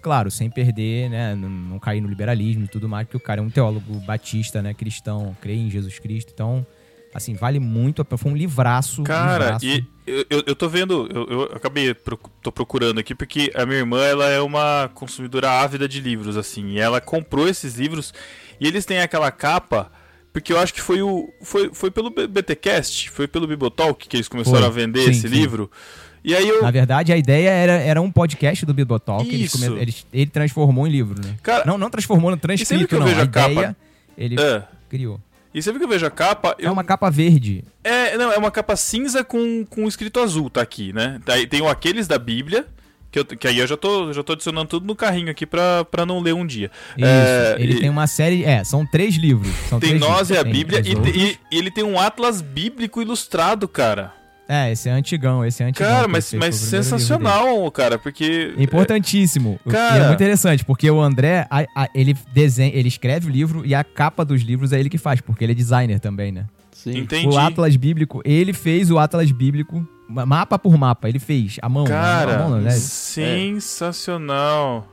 Claro, sem perder, né, não, não cair no liberalismo e tudo mais, porque o cara é um teólogo batista, né, cristão, crê em Jesus Cristo, então, assim, vale muito, foi um livraço. Cara, livraço. e eu, eu, tô vendo, eu, eu acabei, tô procurando aqui, porque a minha irmã, ela é uma consumidora ávida de livros, assim, e ela comprou esses livros, e eles têm aquela capa, porque eu acho que foi o, foi, foi pelo BTcast, foi pelo Bibotalk que eles começaram Foi. a vender Sim, esse sim. livro, e aí eu, Na verdade, a ideia era, era um podcast do Bibotalk. Eles eles- ele transformou em livro, né? Cara, não, não transformou no sempre que transcrito, eu não. vejo A a capa- ideia, ele é, criou. E sempre que eu vejo a capa, É eu, uma capa verde. É, não, é uma capa cinza com, com escrito azul, tá aqui, né? Tem o aqueles da Bíblia, que, eu, que aí eu já tô, já tô adicionando tudo no carrinho aqui pra, pra não ler um dia. Isso. É, ele e- tem uma série. É, são três livros. São Tem três Nós e livros. a Tem Bíblia e, e- e ele tem um Atlas bíblico ilustrado, cara. É, esse é antigão, esse é antigão. Cara, mas, mas sensacional, cara, porque. dele. Importantíssimo. O- Cara. E é muito interessante, porque o André, a- a- ele desenha, ele escreve o livro e a capa dos livros é ele que faz, porque ele é designer também, né? Sim. Entendi. O Atlas Bíblico, ele fez o Atlas Bíblico, ma- mapa por mapa, ele fez, a mão. Cara, a mão, né? sensacional.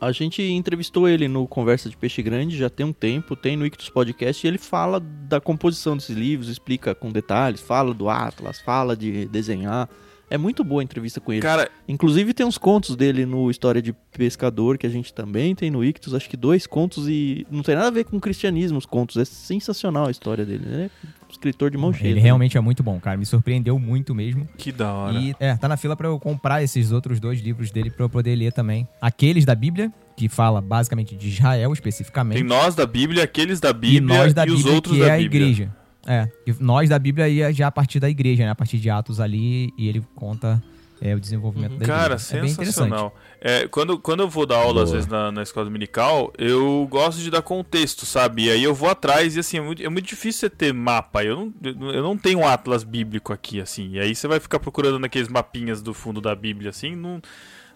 A gente entrevistou ele no Conversa de Peixe Grande já tem um tempo, tem no Ictus Podcast, e ele fala da composição desses livros, explica com detalhes, fala do Atlas, fala de desenhar. É muito boa a entrevista com ele. Cara, Inclusive tem uns contos dele no História de Pescador, que a gente também tem no Ictus, acho que dois contos e não tem nada a ver com cristianismo os contos, é sensacional a história dele, ele é um escritor de mão cheia. Ele também. realmente é muito bom, cara. Me surpreendeu muito mesmo. que da hora. E é, tá na fila pra eu comprar esses outros dois livros dele pra eu poder ler também. Aqueles da Bíblia, que fala basicamente de Israel especificamente. Tem nós da Bíblia, aqueles da e Bíblia nós da e os Bíblia, outros que da é a Bíblia. igreja. É, e nós da Bíblia ia já a partir da igreja, né? A partir de Atos ali, e ele conta é, o desenvolvimento da Cara, igreja. É bem interessante. sensacional. É, quando, quando eu vou dar aula, às Boa. vezes, na, na escola dominical, eu gosto de dar contexto, sabe? E aí eu vou atrás e, assim, é muito, é muito difícil você ter mapa. Eu não, eu não tenho um atlas bíblico aqui, assim. E aí você vai ficar procurando naqueles mapinhas do fundo da Bíblia, assim, não,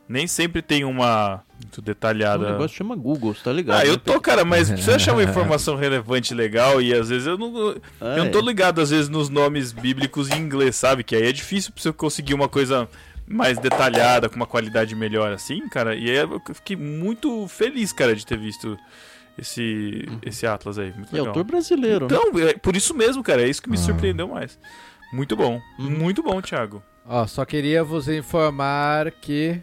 nem sempre tem uma muito O detalhada. negócio chama Google, você tá ligado? Ah, eu né? tô, cara, mas se você achar uma *laughs* informação relevante legal e às vezes eu não, Ah, eu não tô é. ligado, às vezes, nos nomes bíblicos em inglês, sabe? Que aí é difícil pra você conseguir uma coisa mais detalhada, com uma qualidade melhor, assim, cara. E aí eu fiquei muito feliz, cara, de ter visto esse, esse Atlas aí. Muito E é legal. autor brasileiro, né? Então, é por isso mesmo, cara, é isso que me Ah. surpreendeu mais. Muito bom, Uhum. muito bom, Thiago. Ó, só queria vos informar que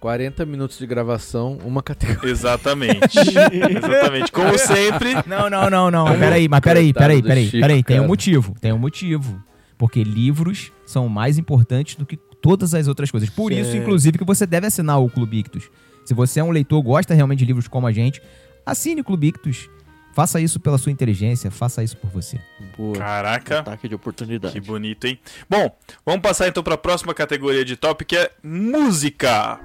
40 minutos de gravação, uma categoria. Exatamente. *laughs* Exatamente. Como sempre. Não, não, não, não. Peraí, mas peraí, peraí, peraí, Chico, peraí. Tem um motivo, tem um motivo. Porque livros são mais importantes do que todas as outras coisas. Por isso, Certo. inclusive, que você deve assinar o Clube Ictus. Se você é um leitor, gosta realmente de livros como a gente, assine o Clube Ictus. Faça isso pela sua inteligência, faça isso por você. Boa. Caraca. Ataque de oportunidade. Que bonito, hein? Bom, vamos passar então para a próxima categoria de top, que é música.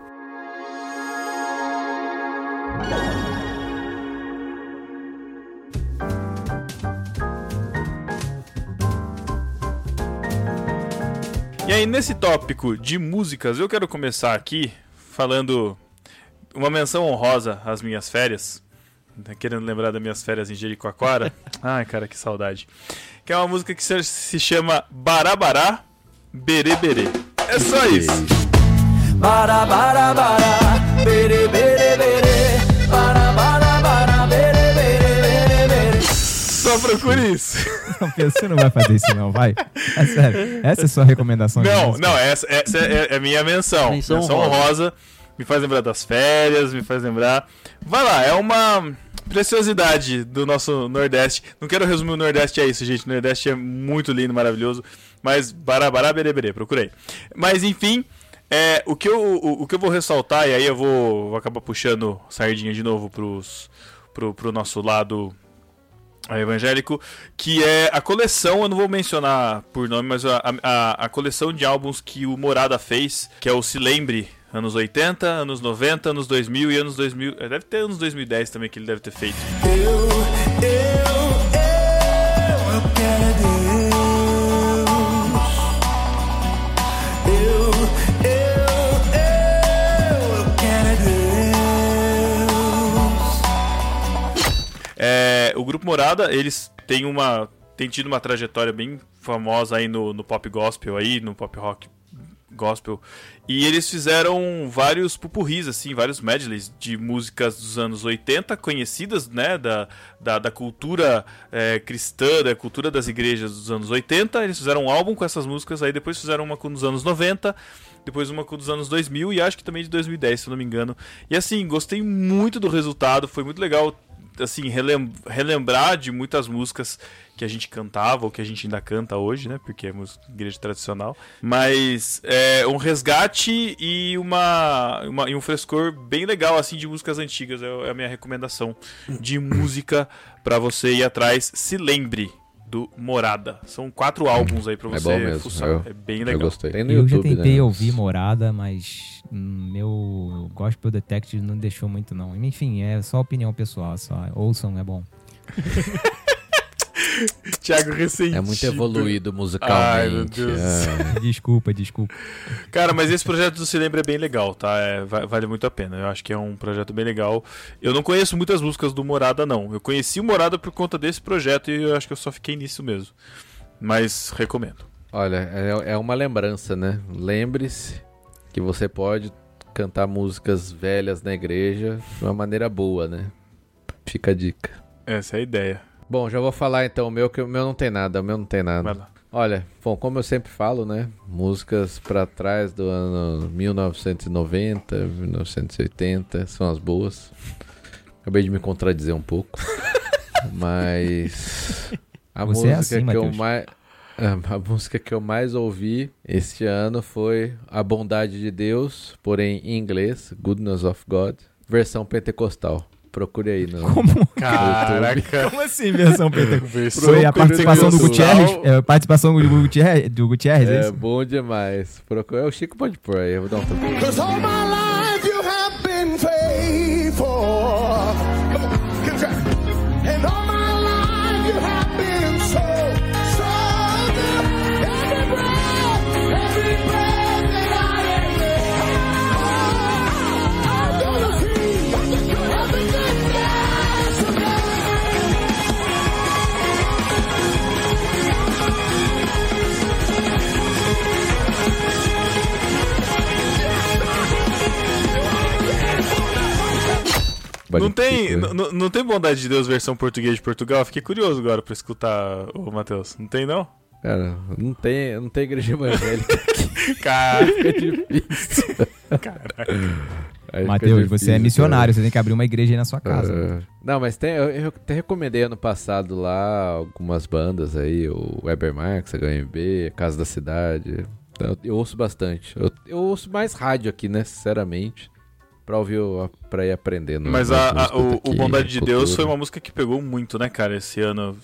Aí, nesse tópico de músicas, eu quero começar aqui falando uma menção honrosa às minhas férias. Tá querendo lembrar das minhas férias em Jericoacoara? *laughs* Ai, cara, que saudade. Que é uma música que se- chama Barabará Berê Berê. É só isso. Bara bara bara, bere procure isso. *laughs* Não, você não vai fazer isso não, vai. É sério. Essa é a sua recomendação Não, não, essa, essa é, é minha menção. Menção Menção, honrosa. honrosa. Me faz lembrar das férias, me faz lembrar. Vai lá, é uma preciosidade do nosso Nordeste. Não quero resumir o Nordeste a isso, gente. O Nordeste é muito lindo, maravilhoso. Mas barabará, bereberê, procurei. Mas enfim, é, o, que eu, o, o que eu vou ressaltar, e aí eu vou, vou acabar puxando sardinha de novo pros, pro, pro nosso lado é, evangélico, que é a coleção, eu não vou mencionar por nome, mas a, a, a coleção de álbuns que o Morada fez, que é o Se Lembre, anos 80, anos 90, anos 2000 e anos 2000, é, deve ter anos 2010 também que ele deve ter feito. Eu, Grupo Morada, eles têm uma. têm tido uma trajetória bem famosa aí no, no pop gospel aí, no pop rock gospel. E eles fizeram vários pupurris, assim, vários medleys de músicas dos anos 80, conhecidas, né, da, da, da cultura é, cristã, da cultura das igrejas dos anos 80. Eles fizeram um álbum com essas músicas, aí depois fizeram uma com os anos 90, depois uma com dos anos 2000 e acho que também de 2010, se não me engano. E assim, gostei muito do resultado, foi muito legal assim, relem relembrar de muitas músicas que a gente cantava, ou que a gente ainda canta hoje, né? Porque é música igreja tradicional. Mas é um resgate e, uma, uma, e um frescor bem legal, assim, de músicas antigas. É, é a minha recomendação de música para você ir atrás. Se lembre do Morada. São quatro álbuns aí pra É você bom mesmo. fuçar. Eu, é bem eu legal. gostei. Tem no eu já YouTube, tentei né? ouvir Morada, mas hum, meu Gospel Detective não deixou muito, não. Enfim, é só opinião pessoal, só. Ouçam, é bom. *laughs* *laughs* Thiago ressentido. É muito evoluído Ai, musicalmente. meu Deus. é. *laughs* Desculpa, desculpa. Cara, mas esse projeto do Se Lembra é bem legal, tá? É, va- vale muito a pena. Eu acho que é um projeto bem legal. Eu não conheço muitas músicas do Morada, não. Eu conheci o Morada por conta desse projeto e eu acho que eu só fiquei nisso mesmo. Mas recomendo. Olha, é, é uma lembrança, né? Lembre-se que você pode cantar músicas velhas na igreja de uma maneira boa, né? Fica a dica. Essa é a ideia. Bom, já vou falar então o meu, que o meu não tem nada, o meu não tem nada. Vai lá. Olha, bom, como eu sempre falo, né? Músicas pra trás do ano 1990, 1980 são as boas. Acabei de me contradizer um pouco. *laughs* Mas a Você é música assim, que eu Matheus. mais a música que eu mais ouvi este ano foi A Bondade de Deus, porém em inglês, Goodness of God, versão pentecostal. Procure aí no Como, Caraca. como assim, versão? *laughs* Versão Foi a participação do. Gutierrez? É, a participação do Gutierrez, do Gutierrez, é É isso? bom demais. Procura, o Chico pode pôr aí, eu vou dar um toque. Pode Não tem, Chico, n- n- não tem bondade de Deus versão português de Portugal? Fiquei curioso agora pra escutar o Matheus. Não tem, não? Cara, não tem, não tem igreja evangélica. *laughs* Cara, *laughs* Fica difícil. Matheus, você é missionário, você tem que abrir uma igreja aí na sua cara. casa. É. Não, mas tem, eu, eu até recomendei ano passado lá algumas bandas aí, o Weber Marx, HMB, Casa da Cidade. Então, eu ouço bastante. Eu, eu ouço mais rádio aqui, né, sinceramente. Pra ouvir, pra ir aprendendo. mas né, a, a- o, daqui, o Bondade de cultura. Deus foi uma música que pegou muito, né, cara, esse ano.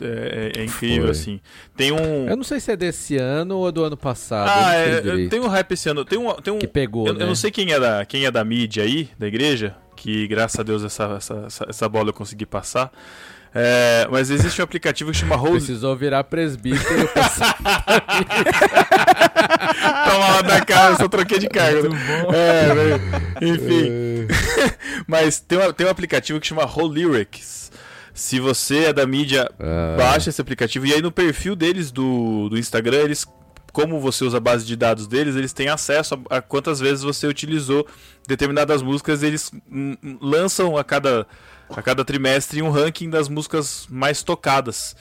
É, é- é incrível, Foi. assim. Tem um. Eu não sei se é desse ano ou do ano passado. Ah, é, direito. tem um hype esse ano. Tem um. Tem um Que pegou, eu, né? eu não sei quem é, da, quem é da mídia aí, da igreja, que graças a Deus essa, essa, essa, essa bola eu consegui passar. É, mas existe um aplicativo que chama Rose. Precisou virar presbítero. *laughs* Toma lá da cara, eu só troquei de cargo. É. Enfim. *laughs* Mas tem, uma- tem um aplicativo que chama Lyrics. Se você é da mídia, Ah. baixa esse aplicativo. E aí no perfil deles do, do Instagram, eles. Como você usa a base de dados deles, eles têm acesso a, quantas vezes você utilizou determinadas músicas. Eles lançam a cada, a cada trimestre um ranking das músicas mais tocadas.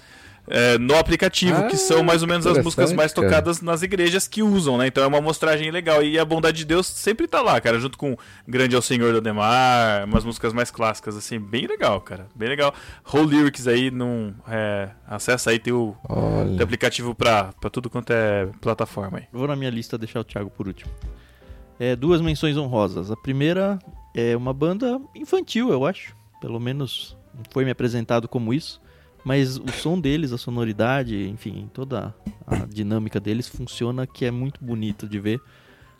é, no aplicativo, Ah, que são mais ou menos as músicas mais cara. tocadas nas igrejas que usam, né? Então é uma amostragem legal. E a bondade de Deus sempre tá lá, cara, junto com Grande é o Senhor do Ademar, umas músicas mais clássicas, assim, bem legal, cara. Bem legal. Whole Lyrics aí, não, é, acessa aí, tem o, tem aplicativo pra, pra tudo quanto é plataforma aí. Vou na minha lista deixar o Thiago por último. É, duas menções honrosas. A primeira é uma banda infantil, eu acho. Pelo menos foi me apresentado como isso. Mas o som deles, a sonoridade, enfim, toda a dinâmica deles funciona que é muito bonito de ver.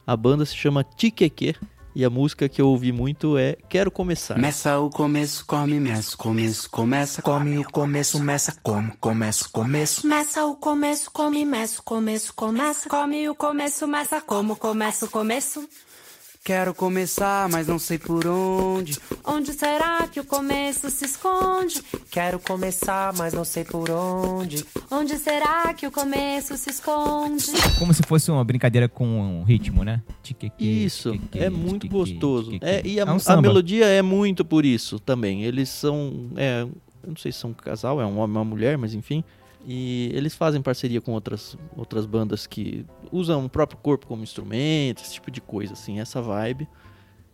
A banda se chama Tiqueque e a música que eu ouvi muito é Quero Começar. Meça o começo, come, meça o começo, começa, come o começo, meça como, começa começo. Começa o começo, come, meça começo, começa. Come o começo, meça como começa o começo. Quero começar, mas não sei por onde. Onde será que o começo se esconde? Quero começar, mas não sei por onde. Onde será que o começo se esconde? Como se fosse uma brincadeira com um ritmo, né? Tiqueque, Isso, tiqueque, é muito tiqueque, gostoso. É, e a, É um a melodia é muito por isso também. Eles são. É, eu não sei se são um casal, é um homem e uma mulher, mas enfim. E eles fazem parceria com outras, outras bandas que usam o próprio corpo como instrumento, esse tipo de coisa, assim, essa vibe.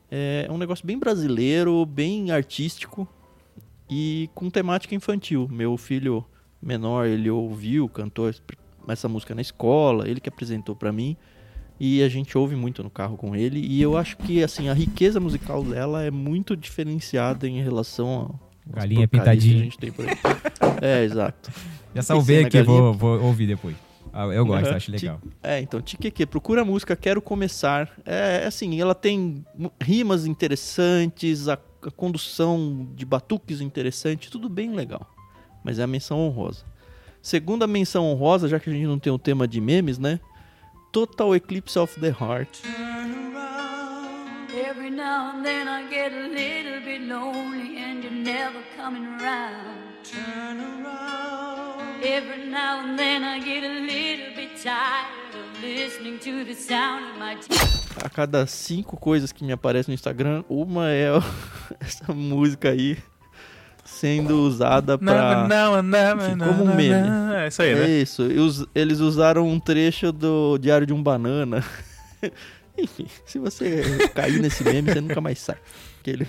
É um negócio bem brasileiro, bem artístico e com temática infantil. Meu filho menor, ele ouviu, cantou es- essa música na escola, ele que apresentou pra mim. E a gente ouve muito no carro com ele. E eu acho que, assim, a riqueza musical dela é muito diferenciada em relação a. Galinha porcarias que pintadinha. a gente tem por aí. É, exato. Já salvei Pensei aqui, vou, vou ouvir depois. Ah, Eu gosto, Aham. acho legal. É, então, Tiqueque, procura a música Quero Começar. É, assim, ela tem rimas interessantes, a, a condução de batuques interessante, tudo bem legal. Mas é a menção honrosa. Segunda menção honrosa, já que a gente não tem o tema de memes, né? Total Eclipse of the Heart. Every now and then I get a little bit lonely and you're never coming around. Turn around. Every now and then I get a little bit tired of listening to the sound of my teeth. A cada cinco coisas que me aparecem no Instagram, uma é *laughs* essa música aí sendo usada pra... Não, não, não, enfim, não, como um não, meme. não. É isso aí, né? É isso. eles usaram um trecho do Diário de um Banana. *laughs* Enfim, se você cair nesse meme, você nunca mais sai. Que ele...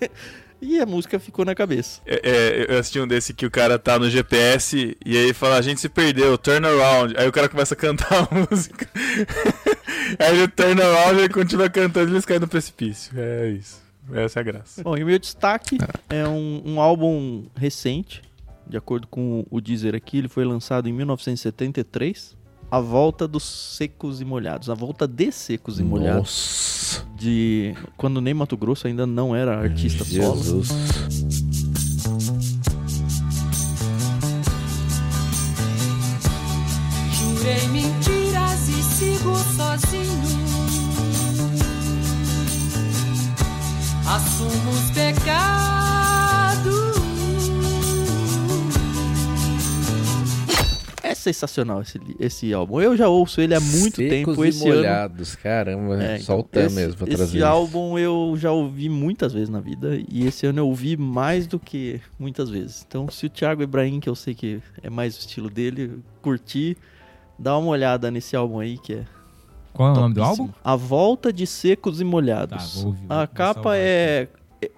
*laughs* e a música ficou na cabeça. É, é, eu assisti um desse que o cara tá no GPS e aí fala, a gente se perdeu, turn around. Aí o cara começa a cantar *laughs* a música. aí ele turn around e ele continua cantando e eles caem no precipício. É isso. Essa é a graça. Bom, e o meu destaque é um, um álbum recente. De acordo com o Deezer aqui, ele foi lançado em 1973. A Volta dos Secos e Molhados. A Volta de Secos e Molhados. Nossa. De quando nem Mato Grosso ainda não era artista solo. Jesus. Jurei mentiras e sigo sozinho. Assumo os pecados. Sensacional esse, esse álbum. Eu já ouço ele há muito Secos tempo. e Esse ano molhados, caramba. É, só o então, Tan esse, mesmo pra esse trazer. álbum eu já ouvi muitas vezes na vida e esse ano eu ouvi mais do que muitas vezes. Então, se o Thiago Ibrahim, que eu sei que é mais o estilo dele, curtir, dá uma olhada nesse álbum aí que é Qual é o nome do álbum? A Volta de Secos e Molhados. Tá, ouvir, a capa é, é-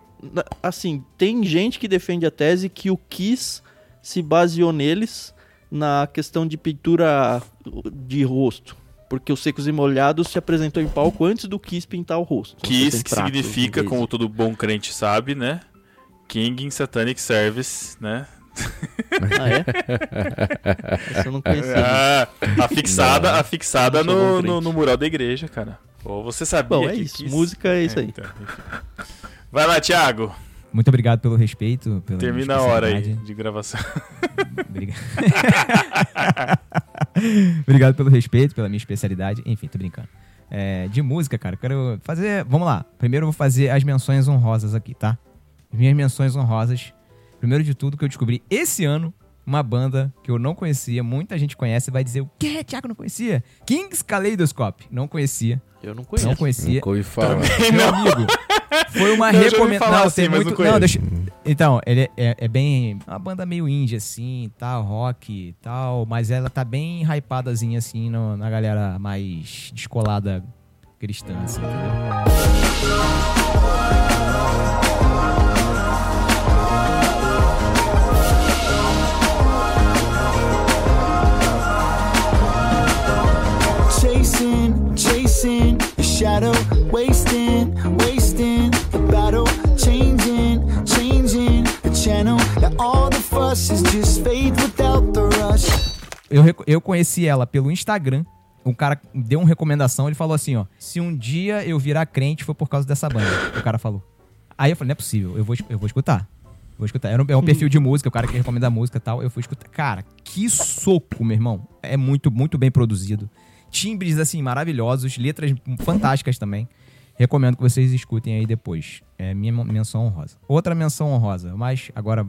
assim, tem gente que defende a tese que o Kiss se baseou neles na questão de pintura de rosto. Porque o Secos e Molhados se apresentou em palco antes do Kiss pintar o rosto. Kiss, que significa, como todo bom crente sabe, né? King in Satanic Service, né? *laughs* Ah, é? Essa eu não conhecia. Ah, afixada, afixada Não bom no, no, no mural da igreja, cara. Ou você sabia Bom, é que isso. Kiss- Música é isso aí. então. Vai lá, Thiago. Muito obrigado pelo respeito. Pela Termina a hora aí de gravação. Obrigado. *laughs* Obrigado pelo respeito, pela minha especialidade. Enfim, tô brincando. É, de música, cara, quero fazer. Vamos lá. Primeiro eu vou fazer as menções honrosas aqui, tá? As minhas menções honrosas. Primeiro de tudo, que eu descobri esse ano uma banda que eu não conhecia, muita gente conhece e vai dizer: o quê? Thiago não conhecia? Kings Kaleidoscope. Não conhecia. Eu não conheço. Não conhecia. Nunca ouvi falar. Meu amigo, foi uma Não, recomendação. Não, assim, tem muito. não. Não, deixa. Então, ele é, é bem. Uma banda meio indie, assim, tal, rock e tal, mas ela tá bem hypadazinha, assim, no- na galera mais descolada cristã, assim, entendeu? Shadow, wasting, wasting the battle, changing, changing the channel. All the fuss is just fade without the rush. Eu, eu conheci ela pelo Instagram. O cara deu uma recomendação, ele falou assim, ó. Se um dia eu virar crente, foi por causa dessa banda. O cara falou. Aí eu falei, não é possível, eu vou, eu vou escutar. Vou escutar. Era um, é um perfil de música, o cara que recomenda música e tal. Eu fui escutar. Cara, que soco, meu irmão. É muito, muito bem produzido. Timbres, assim, maravilhosos. Letras fantásticas também. Recomendo que vocês escutem aí depois. É minha menção honrosa. Outra menção honrosa, mas agora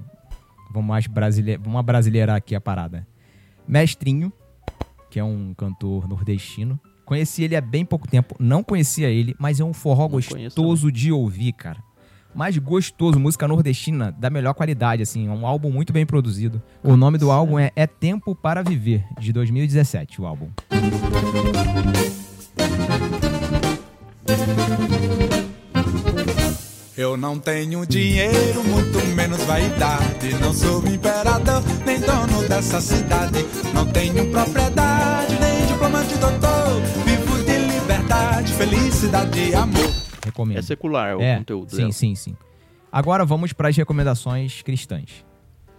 vamos mais brasile... vamos brasileirar aqui a parada. Mestrinho, que é um cantor nordestino. Conheci ele há bem pouco tempo, não conhecia ele, mas é um forró Não gostoso de ouvir, cara. Mais gostoso, música nordestina da melhor qualidade, assim, é um álbum muito bem produzido. O nome do álbum é É Tempo para Viver, de 2017, o álbum. Eu não tenho dinheiro, muito menos vaidade. Não sou imperador, nem dono dessa cidade. Não tenho propriedade, nem diploma de doutor. Vivo de liberdade, felicidade e amor. Recomendo. É secular o É, conteúdo sim, dela. sim, sim. Agora vamos para as recomendações cristãs.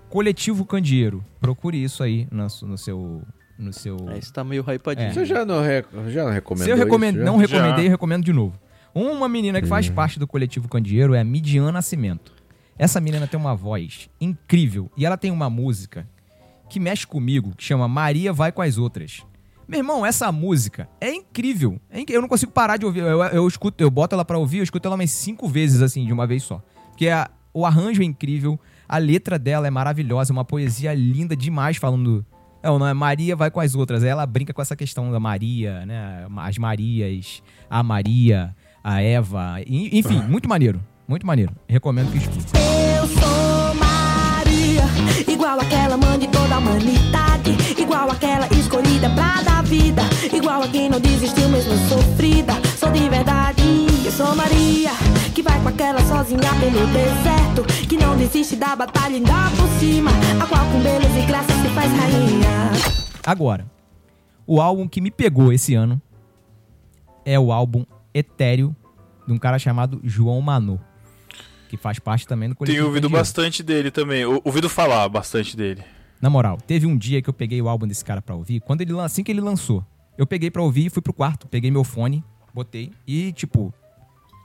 Coletivo Candeeiro. Procure isso aí no, no seu. No seu... É, esse tá meio hypadinho. É. Você já não, re... já não recomendou Se eu recomendo, isso, já? não recomendei, Já. eu recomendo de novo. Uma menina que faz parte do coletivo Candeeiro é a Midian Nascimento. Essa menina tem uma voz incrível e ela tem uma música que mexe comigo, que chama Maria Vai com as Outras. Meu irmão, essa música é incrível. É inc- Eu não consigo parar de ouvir. Eu, eu escuto, eu boto ela pra ouvir, eu escuto ela umas cinco vezes, assim, de uma vez só. Porque a- o arranjo é incrível, a letra dela é maravilhosa, uma poesia linda demais falando. Não, não é Maria vai com as outras. Aí ela brinca com essa questão da Maria, né? As Marias, a Maria, a Eva. Enfim, muito maneiro. Muito maneiro. Recomendo que escute. Eu sou igual aquela mãe de toda a humanidade, igual aquela escolhida pra dar vida, igual a quem não desistiu mesmo sofrida. Sou de verdade, eu sou Maria, que vai com aquela sozinha pelo deserto, que não desiste da batalha ainda por cima, a qual com beleza e graça se faz rainha. Agora, o álbum que me pegou esse ano é o álbum Etéreo de um cara chamado João Manô, que faz parte também do coletivo. Tenho ouvido bastante dele também. Ou- Ouvido falar bastante dele. Na moral, teve um dia que eu peguei o álbum desse cara pra ouvir, quando ele assim que ele lançou, eu peguei pra ouvir e fui pro quarto, peguei meu fone, botei e tipo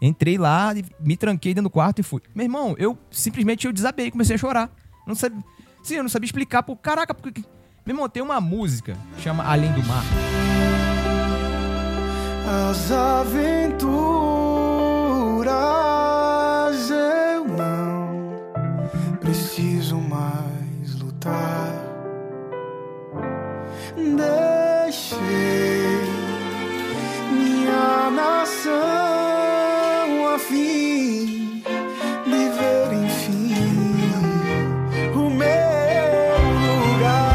entrei lá, e me tranquei dentro do quarto e fui. Meu irmão, eu simplesmente eu desabei, comecei a chorar. Não sabia, sim, eu não sabia explicar, pô, caraca, porque meu irmão, tem uma música que chama Além do Mar. As aventuras preciso mais lutar. Deixei minha nação a fim de ver enfim o meu lugar.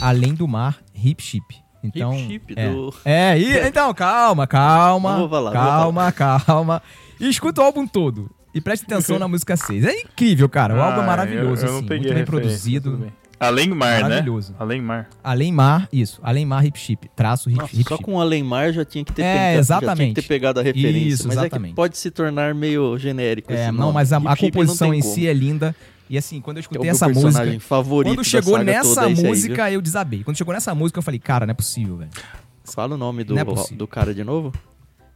Além do Mar, Hip Chip. Então, Hip Chip é. do- É, e, então, calma, calma. Falar, calma, calma. E escuta o álbum todo. E preste atenção na *laughs* música 6. É incrível, cara. O álbum é Ah, maravilhoso, eu, eu assim. muito bem produzido. Além Mar, né? Maravilhoso. Além Mar. Além Mar, isso. Além Mar, Hip Chip. Traço, Hip, Nossa, hip só com o Alemar já tinha que ter É, pegado, já tinha exatamente. que ter pegado a referência. Isso, mas é exatamente. que pode se tornar meio genérico É, esse não, nome. mas a, a composição em como. si é linda. E assim, quando eu É escutei meu essa música. favorito Quando chegou nessa toda, é esse aí, música, eu desabei. Quando chegou nessa música, eu falei, cara, não é possível, velho. Fala o nome do, é do cara de novo.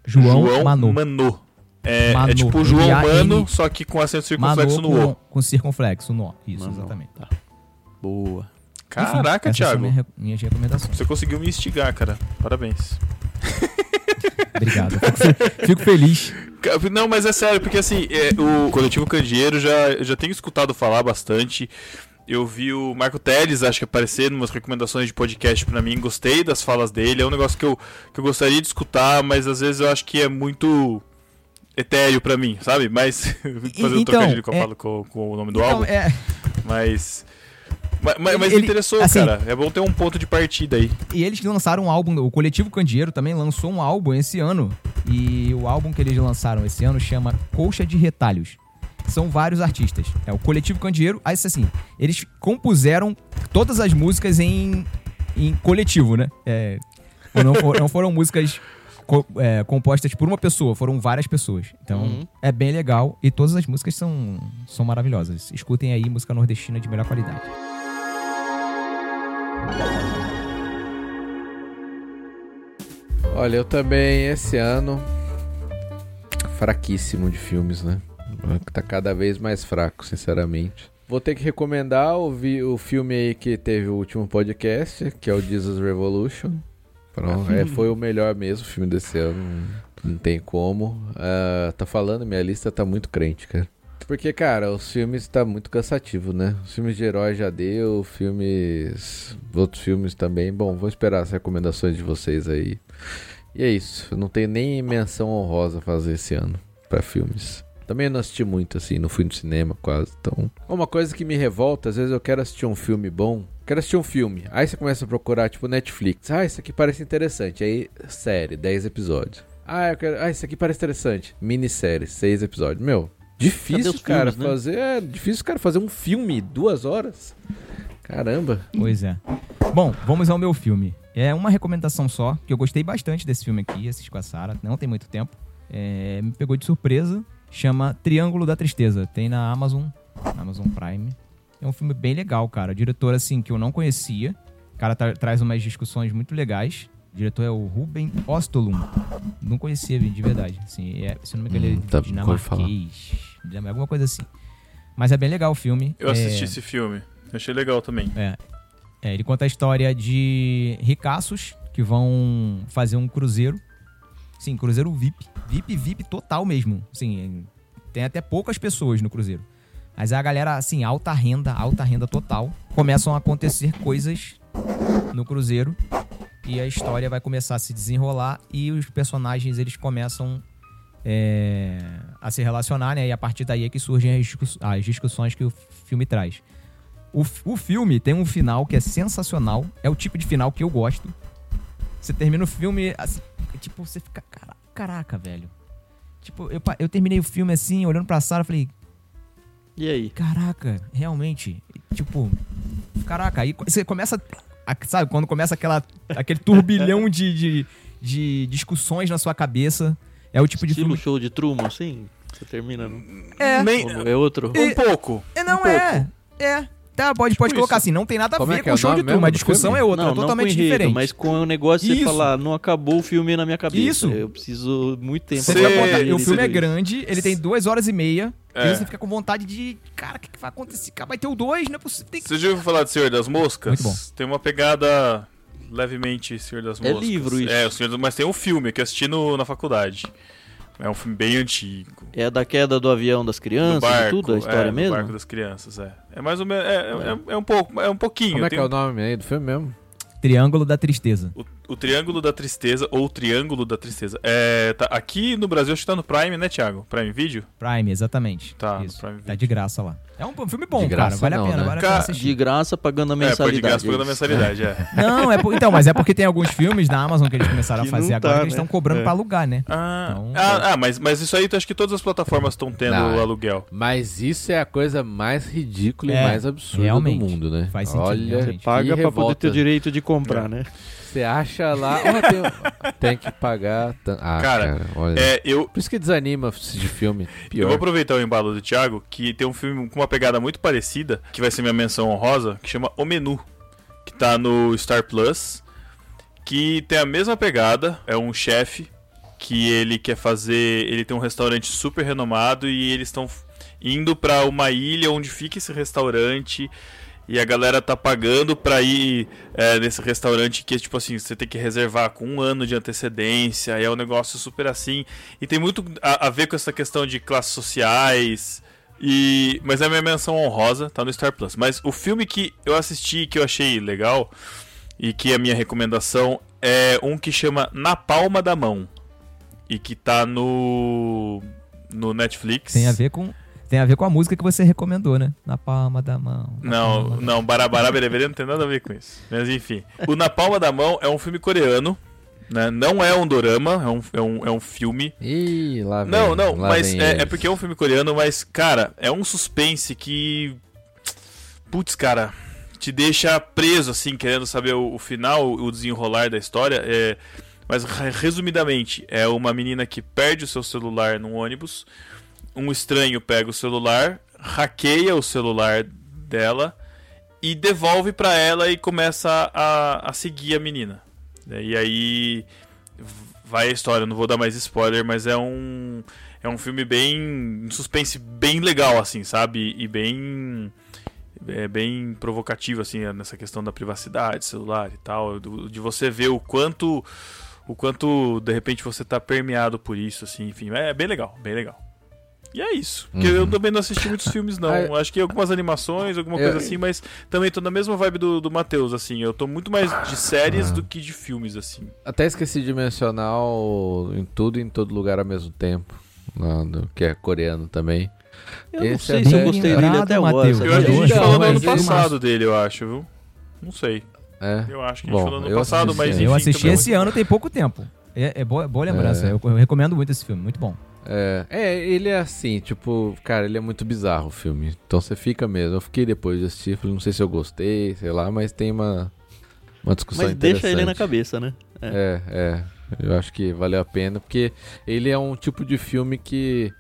João, Manô. Manô. É, é Manô. tipo o João M-A-N. Mano, só que com acento circunflexo Manô no com, O. com circunflexo no O. Isso, Manô. exatamente. Tá. Boa. Caraca, Enfim, essas são Thiago. minha- minhas recomendações. Você conseguiu me instigar, cara. Parabéns. *laughs* Obrigado. Fico, fe- fico feliz. Não, mas é sério, porque assim, é, o coletivo Candeeiro já, eu já tenho escutado falar bastante. Eu vi o Marco Teles, acho que aparecer em umas recomendações de podcast pra mim. Gostei das falas dele. É um negócio que eu, que eu gostaria de escutar, mas às vezes eu acho que é muito etéreo pra mim, sabe? Mas *laughs* um então, trocadilho que eu é- falo com, com o nome do Então, álbum. é, Mas. Mas, mas, Ele- interessou, assim- cara. É bom ter um ponto de partida aí. e eles lançaram um álbum, o Coletivo Candeeiro também lançou um álbum esse ano. E o álbum que eles lançaram esse ano chama Colcha de Retalhos. São vários artistas. É o Coletivo Candeeiro. Aí, assim, eles compuseram todas as músicas em, em coletivo, né? É, não, for- não foram músicas co- é, compostas por uma pessoa, foram várias pessoas. Então, Uhum. é bem legal. E todas as músicas são, são maravilhosas. Escutem aí música nordestina de melhor qualidade. Olha, eu também esse ano fraquíssimo de filmes, né? Tá cada vez mais fraco, sinceramente. Vou ter que recomendar o, vi- o filme aí que teve o último podcast, que é o Jesus Revolution. Pronto, é, foi o melhor mesmo filme desse ano. Não, tem como. Ah, tá falando, minha lista tá muito crente, cara. Porque, cara, os filmes tá muito cansativo, né? Os filmes de herói já deu, filmes. Outros filmes também. Bom, vou esperar as recomendações de vocês aí. E é isso. Eu não tenho nem menção honrosa a fazer esse ano pra filmes. Também não assisti muito, assim, não fui no cinema quase. Então. Uma coisa que me revolta, às vezes eu quero assistir um filme bom. Quero assistir um filme. Aí você começa a procurar, tipo, Netflix. Ah, isso aqui parece interessante. Aí, série, 10 episódios. Ah, eu quero... ah, isso aqui parece interessante. Minissérie, 6 episódios. Meu, difícil, cara, filmes, né? fazer. É, difícil, cara, fazer um filme, duas horas. Caramba. Pois é. Bom, vamos ao meu filme. É uma recomendação só, que eu gostei bastante desse filme aqui, assisti com a Sarah, não tem muito tempo. É, me pegou de surpresa. Chama Triângulo da Tristeza. Tem na Amazon, na Amazon Prime. É um filme bem legal, cara. O diretor, assim, que eu não conhecia. O cara tra- traz umas discussões muito legais. O diretor é o Ruben Ostolum. Não conhecia de verdade. Assim, é, se eu não me engano, Hum, ele tá, é falar. dinamarquês. dinam- Alguma coisa assim. Mas é bem legal o filme. Eu É- assisti esse filme. Achei legal também. é. É, ele conta a história de ricaços que vão fazer um cruzeiro. Sim, cruzeiro VIP. VIP, VIP total mesmo. Sim, tem até poucas pessoas no cruzeiro. Mas a galera, assim, alta renda, alta renda total. Começam a acontecer coisas no cruzeiro. E a história vai começar a se desenrolar. E os personagens, eles começam é, a se relacionar, né? E a partir daí é que surgem as, discuss- as discussões que o filme traz. O, o filme tem um final que é sensacional. É o tipo de final que eu gosto. Você termina o filme, assim, tipo, você fica, "Cara- caraca, velho. Tipo, eu, eu terminei o filme assim, olhando pra Sarah, falei, E aí? caraca, realmente. Tipo, caraca, aí você começa, a- sabe, quando começa aquela, aquele turbilhão *laughs* de, de, de discussões na sua cabeça. É o tipo de Estilo filme. show de Truman, assim? Você termina. No... É, Nem- É outro? um pouco. é, não um é. É. Tá, pode, pode Tipo colocar isso. assim, não tem nada a Como é ver que com é o show de mesmo A discussão filme? é outra, não, é totalmente não com enredo, diferente. mas com o negócio de você falar, não acabou o filme na minha cabeça. Isso. Eu preciso muito tempo Você pra digerir o filme é grande, ele tem duas horas e meia. É. Você fica com vontade de. Cara, o que, que vai acontecer? Vai ter o dois, não é possível. Tem que... Você já ouviu falar de Senhor das Moscas? Muito bom. Tem uma pegada levemente Senhor das É Moscas. livro isso. É, o Senhor das... mas tem um filme que eu assisti no- na faculdade. É um filme bem antigo. É da queda do avião das Do crianças barco, e tudo, a história é, do mesmo? barco das crianças, é. É mais ou menos. É, é, é um pouco, é um pouquinho. Como é Tem que é o nome aí do filme mesmo? Triângulo da Tristeza. o, o Triângulo da Tristeza, ou Triângulo da Tristeza. É, tá, aqui no Brasil acho que tá no Prime, né, Thiago? Prime Video? Prime, exatamente. Tá, Isso. Prime Tá Video. de graça lá. É um filme bom, De cara. graça Vale não, a pena, né? vale a Cara, pena assistir. De graça pagando a É, mensalidade. pode de graça pagando a é mensalidade, é. *laughs* Não, é por- então, mas é porque tem alguns filmes da Amazon que eles começaram a Que fazer não agora tá, que eles né? estão cobrando É. pra alugar, né? Ah, Então, ah, ah, mas, mas isso aí eu acho que todas as plataformas estão tendo Não, é. aluguel. Mas isso é a coisa mais ridícula É, e mais absurda realmente. do mundo, né? Faz sentido, Olha, Paga pra poder ter o direito de comprar, né? Você acha lá, ó, tem, tem que pagar. Ah, Cara, cara, olha. É, eu, Por isso que desanima de filme. eu Pior. vou aproveitar o embalo do Thiago, que tem um filme com uma pegada muito parecida, que vai ser minha menção honrosa, que chama O Menu, que tá no Star Plus, que tem a mesma pegada, é um chefe que ele quer fazer, ele tem um restaurante super renomado e eles estão indo pra uma ilha onde fica esse restaurante e a galera tá pagando pra ir é, nesse restaurante que tipo assim você tem que reservar com um ano de antecedência é um negócio super assim e tem muito a, a ver com essa questão de classes sociais e mas é a minha menção honrosa tá no Star Plus mas o filme que eu assisti que eu achei legal e que é a minha recomendação é um que chama Na Palma da Mão e que tá no no Netflix Tem a ver com. Tem a ver com a música que você recomendou, né? Na palma da mão. Não, palma não, Barabará Bereberê não tem nada a ver com isso. Mas enfim. O Na Palma da Mão é um filme coreano, né? Não é um dorama, é um, é um, é um filme. Ih, lá vem. Não, não, lá mas é, é porque é um filme coreano, mas, cara, é um suspense que. Putz, cara, te deixa preso, assim, querendo saber o, o final, o desenrolar da história. É... Mas, re- resumidamente, é uma menina que perde o seu celular num ônibus. Um estranho pega o celular, hackeia o celular dela e devolve pra ela e começa a, a seguir a menina. E aí vai a história, não vou dar mais spoiler, mas é um é um filme bem um suspense bem legal assim, sabe? E bem é bem provocativo, assim, nessa questão da privacidade, celular e tal, de você ver o quanto, o quanto, de repente, você tá permeado por isso, assim, enfim, é bem legal, bem legal. E é isso. Porque eu também não assisti muitos filmes, não. *laughs* Acho que algumas animações, alguma eu- coisa assim, mas também tô na mesma vibe do, do Matheus, assim. Eu tô muito mais de séries do que de filmes, assim. Até esqueci de mencionar o em tudo e em todo lugar ao mesmo tempo. no- que é coreano também. Eu não Esse sei é se eu gostei dele até Matheus. agora. Eu acho que a gente Hoje, falou no hoje, ano hoje, passado dele, eu acho, viu? Não sei. É. Eu acho que a gente Bom, falou no eu passado, assisti, mas é. enfim. Eu assisti também- esse ano tem pouco tempo. É, é boa, boa lembrança. É. Eu, eu recomendo muito esse filme, muito bom. É, é, ele é assim, tipo, cara, ele é muito bizarro o filme. Então você fica mesmo. Eu fiquei depois de assistir, falei, não sei se eu gostei, sei lá, mas tem uma, uma discussão Mas deixa interessante. ele na cabeça, né? É, é. Eu acho que valeu a pena, porque ele é um tipo de filme que.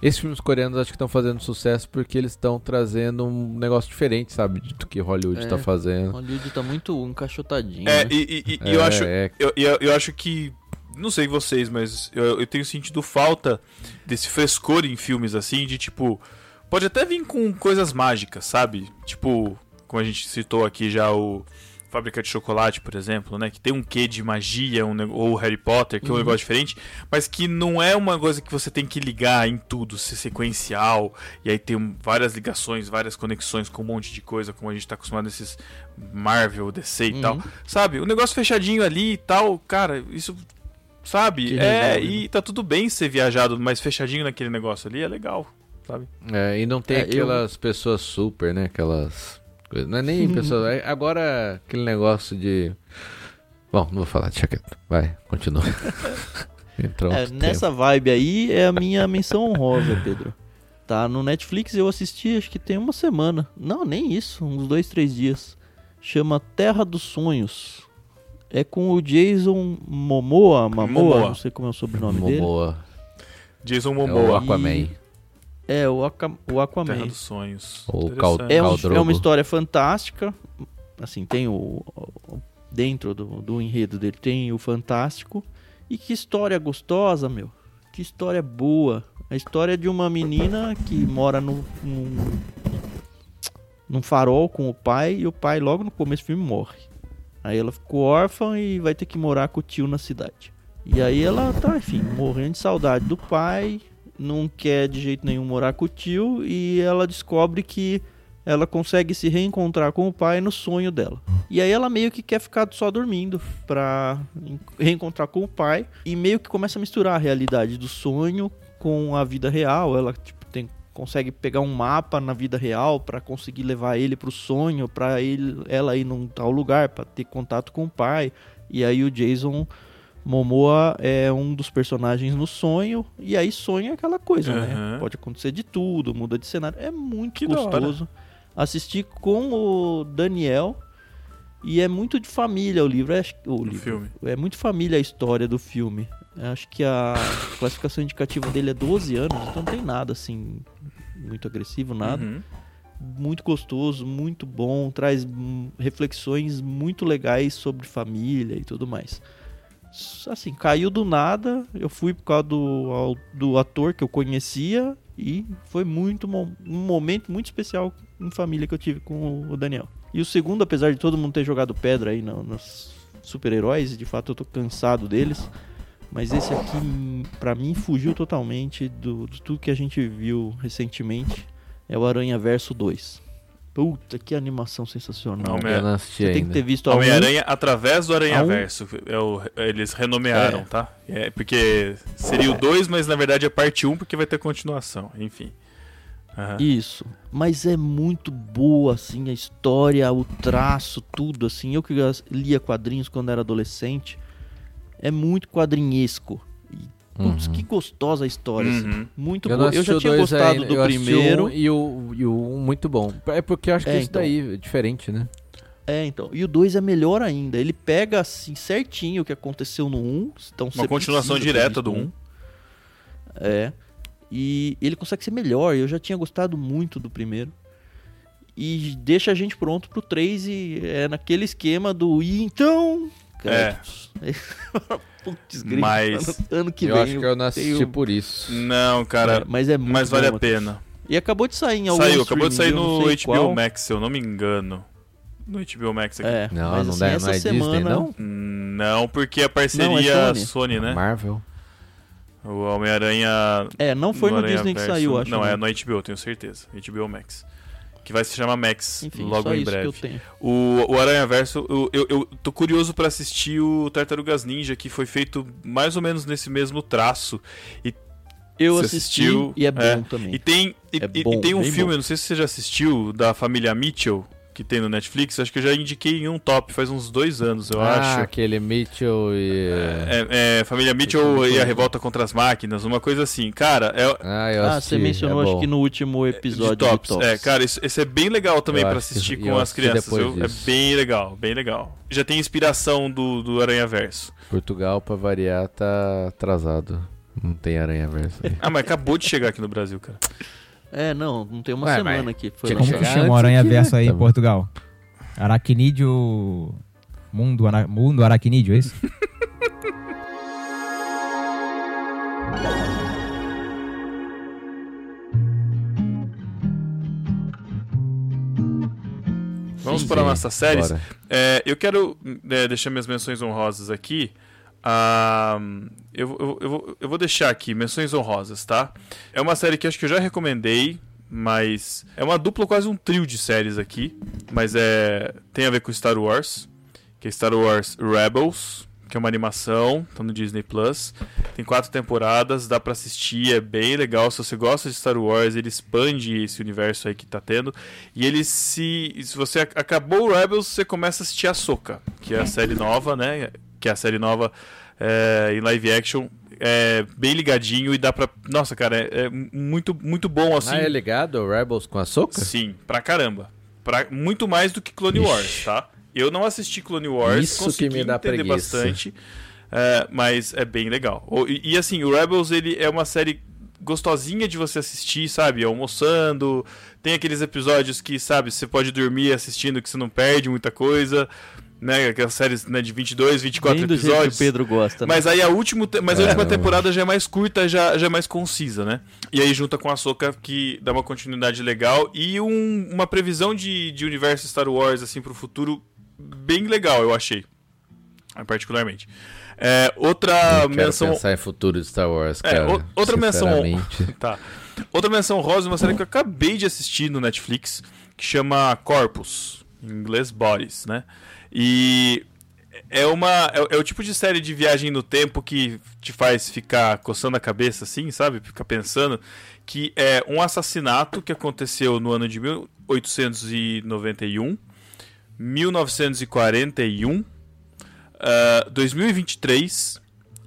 Esses filmes coreanos acho que estão fazendo sucesso porque eles estão trazendo um negócio diferente, sabe? Do que Hollywood É. tá fazendo. Hollywood tá muito encaixotadinho. É, né? e, e- e É, eu acho. é. Eu, eu, eu acho que. Não sei vocês, mas eu, eu tenho sentido falta desse frescor em filmes assim, de tipo. Pode até vir com coisas mágicas, sabe? Tipo, como a gente citou aqui já o Fábrica de Chocolate, por exemplo, né? Que tem um quê de magia, um, ou Harry Potter, que é um negócio diferente, mas que não é uma coisa que você tem que ligar em tudo, ser sequencial, e aí tem várias ligações, várias conexões com um monte de coisa, como a gente tá acostumado nesses Marvel, DC e Uhum. tal. Sabe? O negócio fechadinho ali e tal, cara, isso. Sabe? Que é, resolve, e tá tudo bem ser viajado, mas fechadinho naquele negócio ali é legal, sabe? É, e não tem É, eu- aquelas pessoas super, né? Aquelas. coisas- Não é nem pessoas. é- Agora, aquele negócio de. Bom, não vou falar, deixa quieto. Vai, continua. *laughs* Entrou É, nessa vibe aí é a minha menção honrosa, Pedro. Tá no Netflix eu assisti acho que tem uma semana. Não, nem isso, uns dois, três dias. Chama Terra dos Sonhos. É com o Jason Momoa, Mamoa, Momoa. não sei como é o sobrenome tempo. dele. Momoa. Jason É o Momoa, Aquaman. É, o, o Terra Aquaman. dos Sonhos. Interessante. Cal- É, um- é uma história fantástica. Assim, tem o. o- dentro do, do enredo dele tem o fantástico. E que história gostosa, meu. Que história boa. A história de uma menina que mora no, num, num farol com o pai. E o pai, logo no começo do filme, morre. Aí ela ficou órfã e vai ter que morar com o tio na cidade. E aí ela tá, enfim, morrendo de saudade do pai. Não quer de jeito nenhum morar com o tio. E ela descobre que ela consegue se reencontrar com o pai no sonho dela. E aí ela meio que quer ficar só dormindo pra en- reencontrar com o pai e meio que começa a misturar a realidade do sonho com a vida real. Ela tipo consegue pegar um mapa na vida real pra conseguir levar ele pro sonho, pra ele ela ir num tal lugar pra ter contato com o pai. E aí o Jason Momoa é um dos personagens no sonho, e aí sonho é aquela coisa, né? Aham. Pode acontecer de tudo, muda de cenário. É muito Que gostoso. Assisti com o Daniel, e é muito de família o livro. É, o livro. filme. É muito família a história do filme. Acho que a classificação indicativa dele é 12 anos, então não tem nada assim, muito agressivo, nada Uhum. muito gostoso, muito bom, traz reflexões muito legais sobre família e tudo mais. Assim, caiu do nada, eu fui por causa do, do ator que eu conhecia e foi muito um momento muito especial em família que eu tive com o Daniel. E o segundo, apesar de todo mundo ter jogado pedra aí no- nos super-heróis, de fato eu tô cansado deles, mas esse aqui, pra mim, fugiu totalmente do, de tudo que a gente viu recentemente. É o Aranha Verso 2. Puta, que animação sensacional. Homem- Eu não assisti Você tem que ter visto a um, Homem-Aranha através do Aranha A um- Verso. É o- eles renomearam, É. tá? É, porque seria o 2, mas na verdade é parte 1 um, porque vai ter continuação. Enfim. Aham. Isso. Mas é muito boa, assim, a história, o traço, tudo, assim. Eu que lia quadrinhos quando era adolescente. É muito quadrinhesco. E, putz, Uhum. que gostosa a história, assim. Uhum. Muito Eu, boa. Eu já tinha gostado ainda, do eu primeiro. um e o, e o um muito bom. É porque eu acho que É, isso então. daí é diferente, né? É, então. E o 2 é melhor ainda. Ele pega, assim, certinho o que aconteceu no 1. Um, então Uma continuação direta do o 1. um. É. E ele consegue ser melhor. Eu já tinha gostado muito do primeiro. E deixa a gente pronto pro 3 e é naquele esquema do e então. Créditos. *laughs* Putz, grito. Mas- ano, ano que eu vem. acho que eu não assisti tenho- por isso. Não, cara. É, mas é muito mas vale bom, a pena. E acabou de sair em algum Saiu, acabou de sair eu no não HBO qual. Max, se eu não me engano. No HBO Max aqui. É, Não, mas não assim, dá- essa não é Disney, semana... não? Hum, Não, porque a Não, parceria é Sony. Sony. né? Marvel. O Homem-Aranha. É, não foi no Aranha Disney que Verso- saiu, acho. Não, né? é no HBO, tenho certeza. HBO Max. Que vai se chamar Max Enfim, logo em breve. que eu tenho. O, o Aranha Verso, eu, eu, eu tô curioso pra assistir o Tartarugas Ninja, que foi feito mais ou menos nesse mesmo traço. E Eu assisti assistiu? e é bom É. também. E tem, e, É e- e bom, tem um filme, bom. não sei se você já assistiu, da família Mitchell, que tem no Netflix. Acho que eu já indiquei em um top faz uns dois anos, eu ah, acho. aquele Mitchell e... É, é, família Mitchell e a revolta contra as máquinas, uma coisa assim. Cara, é, Ah, eu Ah, assisti, você mencionou é acho que no último episódio de tops. Tops. É, cara, isso- esse é bem legal também que- assistir eu com as crianças. viu? É disso. bem legal, bem legal. Já tem inspiração do, do Aranha Verso. Portugal, pra variar, tá atrasado. Não tem aranha verso. aí. Ah, mas acabou de chegar aqui no Brasil, cara. É, não, não tem uma Ué, semana aqui. Foi. Como que chama o Aranha? Verso aí em Tá bom. Portugal? Aracnídeo. Mundo, ara... Mundo Aracnídeo, é isso? *laughs* Vamos para nossas séries. É, eu quero é, deixar minhas menções honrosas aqui. Ah, eu, eu, eu, vou, eu vou deixar aqui menções honrosas, tá? É uma série que acho que eu já recomendei, mas é uma dupla, quase um trio de séries aqui. Mas é tem a ver com Star Wars, que é Star Wars Rebels, que é uma animação, tá no Disney Plus. Tem quatro temporadas, dá pra assistir, é bem legal. Se você gosta de Star Wars, ele expande esse universo aí que tá tendo. E ele se. Se você ac- acabou o Rebels, você começa a assistir a Soca, que é a série nova, né? Que é a série nova é, em live action. É bem ligadinho e dá pra. Nossa, cara, é, é muito, muito bom assim. Ah, é ligado Rebels com a Soca? Sim, pra caramba. Pra, muito mais do que Clone Ixi. Wars, tá? Eu não assisti Clone Wars, Isso que consegui me dá entender preguiça. bastante, é, mas é bem legal. E, e, assim, o Rebels ele é uma série gostosinha de você assistir, sabe? Almoçando, tem aqueles episódios que, sabe, você pode dormir assistindo que você não perde muita coisa, né? Aquelas séries né, de 22, 24 Bem do jeito que episódios. o Pedro gosta, né? Mas aí a última, mas a É, última temporada já é mais curta, já, já é mais concisa, né? E aí junta com a Soca que dá uma continuidade legal e um- uma previsão de, de universo Star Wars assim pro futuro bem legal, eu achei. Particularmente. É, outra Eu quero menção pensar em futuro de Star Wars, É, cara. o- outra menção. *laughs* Tá. Outra menção rosa, uma série que eu acabei de assistir no Netflix, que chama Corpus, em inglês Bodies, né? E é uma é, é o tipo de série de viagem no tempo que te faz ficar coçando a cabeça assim, sabe? Ficar pensando que é um assassinato que aconteceu no ano de 1891, 1941, ah, 2023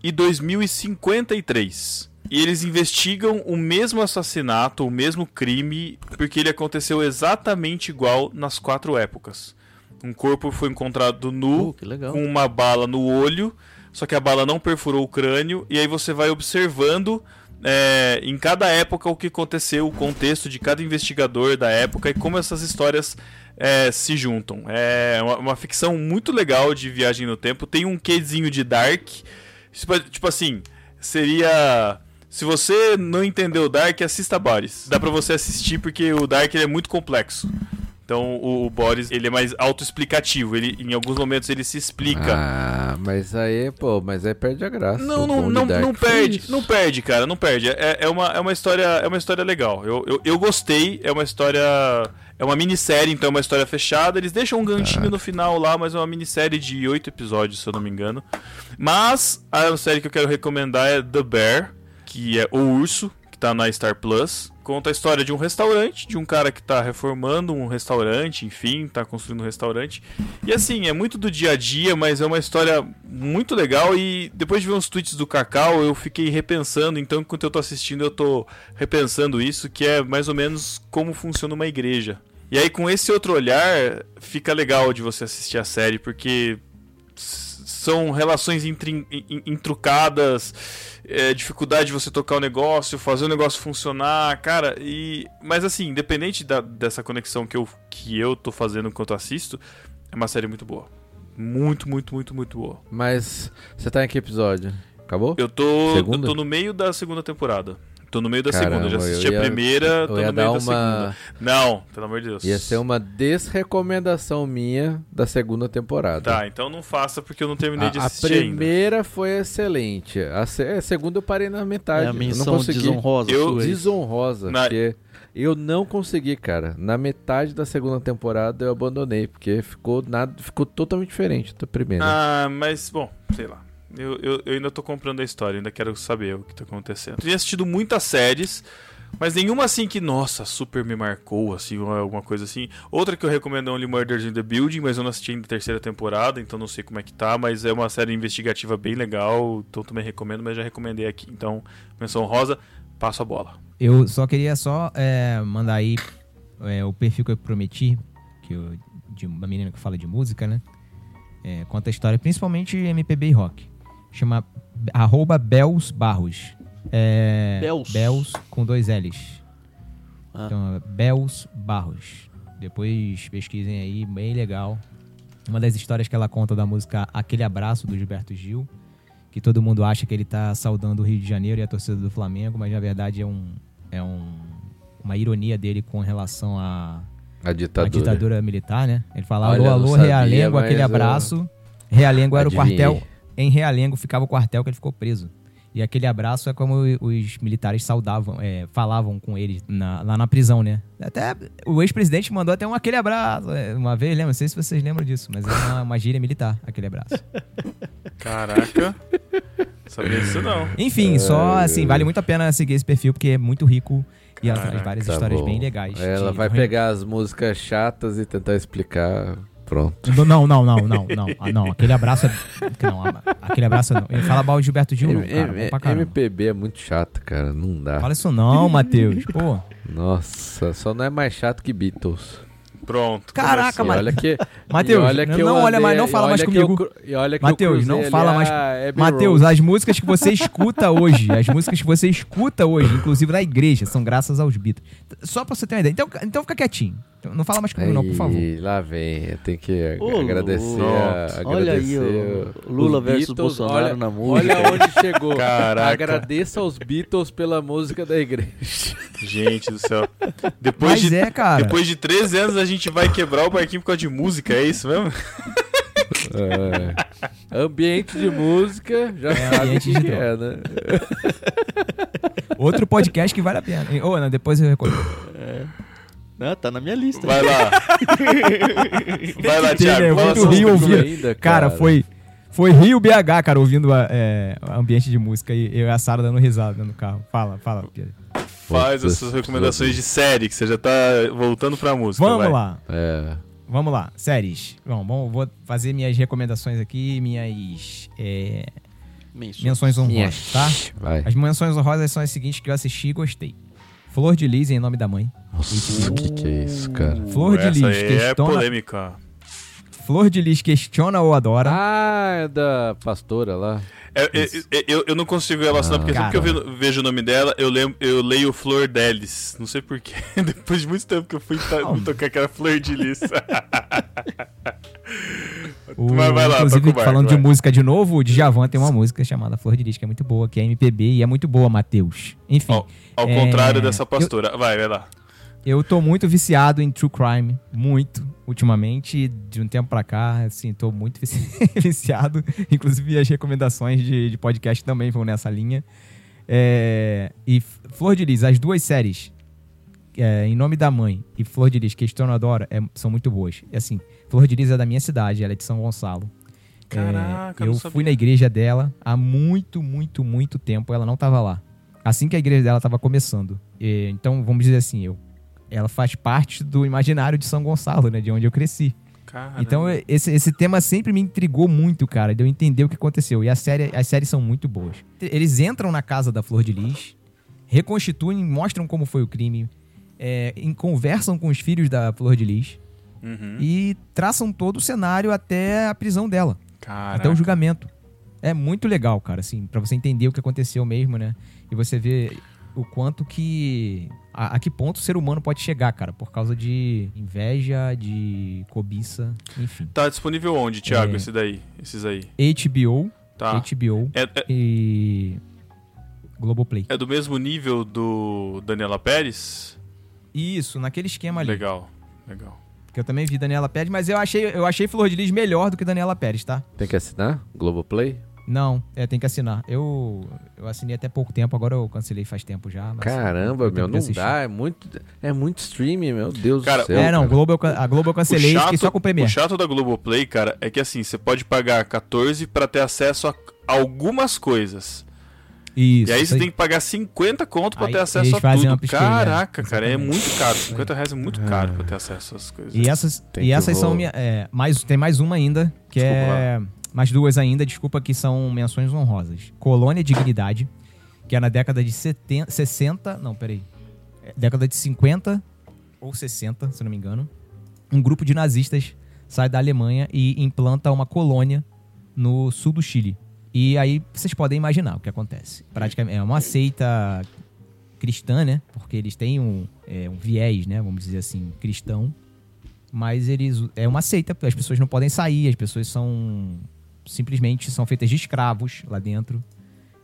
e 2053. E eles investigam o mesmo assassinato, o mesmo crime, porque ele aconteceu exatamente igual nas quatro épocas. Um corpo foi encontrado nu, Uh, com uma bala no olho, só que a bala não perfurou o crânio, e aí você vai observando é, em cada época o que aconteceu, o contexto de cada investigador da época e como essas histórias é, se juntam. É uma, uma ficção muito legal de viagem no tempo, tem um quezinho de Dark, tipo, tipo assim, seria... Se você não entendeu o Dark, assista Boris. Dá pra você assistir porque o Dark é muito complexo. Então o, o Boris ele é mais autoexplicativo. Ele, em alguns momentos ele se explica. Ah, mas aí, pô, mas aí perde a graça. Não, não, não, não perde, não perde, cara, não perde. É, é, uma, é uma história, é uma história legal. Eu, eu, eu gostei. É uma história, é uma minissérie, então é uma história fechada. Eles deixam um ganchinho no final lá, mas é uma minissérie de oito episódios, se eu não me engano. Mas a série que eu quero recomendar é The Bear, que é o urso, tá na Star Plus. Conta a história de um restaurante, de um cara que tá reformando um restaurante, enfim, tá construindo um restaurante. E assim, é muito do dia a dia, mas é uma história muito legal. E depois de ver uns tweets do Cacau, eu fiquei repensando. Então, enquanto eu tô assistindo, eu tô repensando isso, que é mais ou menos como funciona uma igreja. E aí, com esse outro olhar, fica legal de você assistir a série, porque são relações intrin- in- intrucadas, é, dificuldade de você tocar o negócio, fazer o negócio funcionar, cara, e mas assim, independente da- dessa conexão que eu, que eu tô fazendo enquanto assisto, é uma série muito boa. Muito, muito, muito, muito boa. Mas você tá em que episódio? Acabou? Eu tô, eu tô no meio da segunda temporada. Tô no meio da Caramba, segunda. Já eu assisti ia- a primeira, tô eu no meio da uma- segunda. Não, pelo amor de Deus. Ia ser uma desrecomendação minha da segunda temporada. Tá, então não faça porque eu não terminei de A, a assistir ainda. primeira foi excelente. A, se- a segunda eu parei na metade. É a eu não menção consegui. desonrosa Eu- é? Desonrosa. Na- Porque eu não consegui, cara. Na metade da segunda temporada eu abandonei. Porque ficou, nada, ficou totalmente diferente da primeira. Ah, mas, bom, sei lá. Eu, eu, eu ainda tô comprando a história, ainda quero saber o que tá acontecendo. Eu tenho assistido muitas séries, mas nenhuma assim que, nossa, super me marcou, assim, alguma coisa assim. Outra que eu recomendo é Only Murders in the Building, mas eu não assisti ainda a terceira temporada, então não sei como é que tá, mas é uma série investigativa bem legal, então também recomendo, mas já recomendei aqui. Então, menção rosa, passo a bola. Eu só queria só é, mandar aí é, o perfil que eu prometi, que eu, de uma menina que fala de música, né? É, conta a história, principalmente MPB e rock. Chama arroba Bels Barros. É, Bels. Bels com dois L's. Ah. Então, é Bels Barros. Depois pesquisem aí, bem legal. Uma das histórias que ela conta da música Aquele Abraço, do Gilberto Gil. Que todo mundo acha que ele tá saudando o Rio de Janeiro e a torcida do Flamengo, mas na verdade é um. É um uma ironia dele com relação à A ditadura. ditadura militar, né? Ele fala, Olha, alô, eu alô, sabia, Realengo, aquele eu- abraço. Realengo era Adivinhei. o quartel. Em Realengo ficava o quartel que ele ficou preso. E aquele abraço é como os militares saudavam, é, falavam com ele na- lá na prisão, né? Até o ex-presidente mandou até um aquele abraço é, uma vez, lembra? Não sei se vocês lembram disso, mas é uma, uma gíria militar, aquele abraço. Caraca. Sabia isso não. Enfim, só assim, vale muito a pena seguir esse perfil porque é muito rico e ela traz Caraca, várias Tá histórias bom. bem legais. Ela de- vai pegar as músicas chatas e tentar explicar. Pronto. Não, não, não, não, não. Ah, não, aquele abraço é. Não, ah, aquele abraço não. Ele fala mal de Gilberto Gil, não, cara. MPB é muito chato, cara. Não dá. Fala isso não, Matheus. Pô. Nossa, só não é mais chato que Beatles. Pronto. Caraca, mas- olha que. Matheus, olha que não olha mais, não fala mais comigo. cru- e olha que eu Matheus, não fala mais. Matheus, as músicas que você escuta hoje, as músicas que você escuta hoje, inclusive na igreja, são graças aos Beatles. Só pra você ter uma ideia. Então, então fica quietinho. Não fala mais comigo, não, por favor. Ih, lá vem, eu tenho que Ô, agradecer. a- Olha aí, agradecer o Lula os versus Beatles. Bolsonaro olha, na música. Olha onde chegou. Caraca. Agradeça aos Beatles pela música da igreja. Gente do céu. Depois Mas de, é, cara. depois de 13 anos a gente vai quebrar o barquinho por causa de música, é isso mesmo? É. Ambiente de música, já É, ambiente que, de é, né? Outro podcast que vale a pena. Ô, Ana, depois eu recolho. Não, tá na minha lista. Vai lá. *laughs* Vai lá, Tem, Thiago. né? Rio ouvindo. ainda, Cara, cara. foi. Foi Rio BH, cara, ouvindo a, é, ambiente de música e eu e a Sara dando risada no carro. Fala, fala, Pedro. Faz as suas recomendações de série, que você já tá voltando pra música. Vamos vai. lá. É. Vamos lá, séries. Bom, bom, vou fazer minhas recomendações aqui, minhas é, Menções. honrosas, tá? Vai. As menções honrosas são as seguintes que eu assisti e gostei. Flor de Lis em nome da mãe. Nossa, o que, que é isso, cara? Flor de Lis é questiona, polêmica. Flor de Lis questiona ou adora. Ah, é da pastora lá. É, é, é, eu, eu não consigo relacionar, Ah. porque sempre que eu Cara. ve- vejo o nome dela, eu, lembro, eu leio Flor Delis. Não sei porquê. *laughs* Depois de muito tempo que eu fui Não. tocar aquela Flor de Lis. O- *laughs* Mas vai lá, inclusive, toca o barco, falando vai. de música de novo, o Djavan tem uma música chamada Flor de Lis, que é muito boa, que é MPB e é muito boa, Matheus. Enfim, Ao, ao É, contrário dessa eu- pastora. Vai, vai lá. Eu tô muito viciado em True Crime, muito, ultimamente, de um tempo pra cá, assim, tô muito vici- *laughs* viciado. Inclusive, as recomendações de, de podcast também vão nessa linha. É, e Flor de Lis, as duas séries, é, Em Nome da Mãe e Flor de Lis, Questiona Adora, é, são muito boas. E, assim, Flor de Lis é da minha cidade, ela é de São Gonçalo. É, Caraca, eu fui na igreja dela há muito, muito, muito tempo. Ela não tava lá. Assim que a igreja dela tava começando. Então, vamos dizer assim, eu. Ela faz parte do imaginário de São Gonçalo, né? De onde eu cresci. Caramba. Então, esse, esse tema sempre me intrigou muito, cara, de eu entender o que aconteceu. E a série, as séries são muito boas. Eles entram na casa da Flor de Lis, reconstituem, mostram como foi o crime, é, em- conversam com os filhos da Flor de Lis Uhum. e traçam todo o cenário até a prisão dela Caraca. até o julgamento. É muito legal, cara, assim, pra você entender o que aconteceu mesmo, né? E você ver o quanto que. A, a que ponto o ser humano pode chegar, cara, por causa de inveja, de cobiça, enfim. Tá disponível onde, Thiago, É. esse daí? Esses aí. HBO, Tá. HBO É, é- e Globoplay. É do mesmo nível do Daniela Pérez? Isso, naquele esquema ali. Legal, legal. Que eu também vi Daniela Pérez, mas eu achei, eu achei Flor de Lis melhor do que Daniela Pérez, tá? Tem que assinar? Globoplay? Não, é, tem que assinar. Eu, eu assinei até pouco tempo, agora eu cancelei faz tempo já. mas Caramba, meu, não assistir. dá. É muito, é muito streaming, meu Deus Cara, do céu. É, não, cara. Globo, a Globo eu cancelei, fiquei só com o o Premiere. chato da Globoplay, cara, é que assim, você pode pagar 14 pra ter acesso a algumas coisas. Isso, e aí você tem que pagar 50 conto pra Aí ter acesso a tudo. Caraca, cara, é muito caro. 50 reais é muito caro pra ter acesso às coisas. E essas, Tem e essas são minha, é, mais tem mais uma ainda, que é mais duas ainda, desculpa, que são menções honrosas. Colônia Dignidade, que é na década de 70, 60, não, peraí. É, década de 50 ou 60, se não me engano. Um grupo de nazistas sai da Alemanha e implanta uma colônia no sul do Chile. E aí vocês podem imaginar o que acontece. Praticamente é uma seita cristã, né? Porque eles têm um, é, um viés, né? Vamos dizer assim, cristão. Mas eles é uma seita, as pessoas não podem sair, as pessoas são simplesmente são feitas de escravos lá dentro.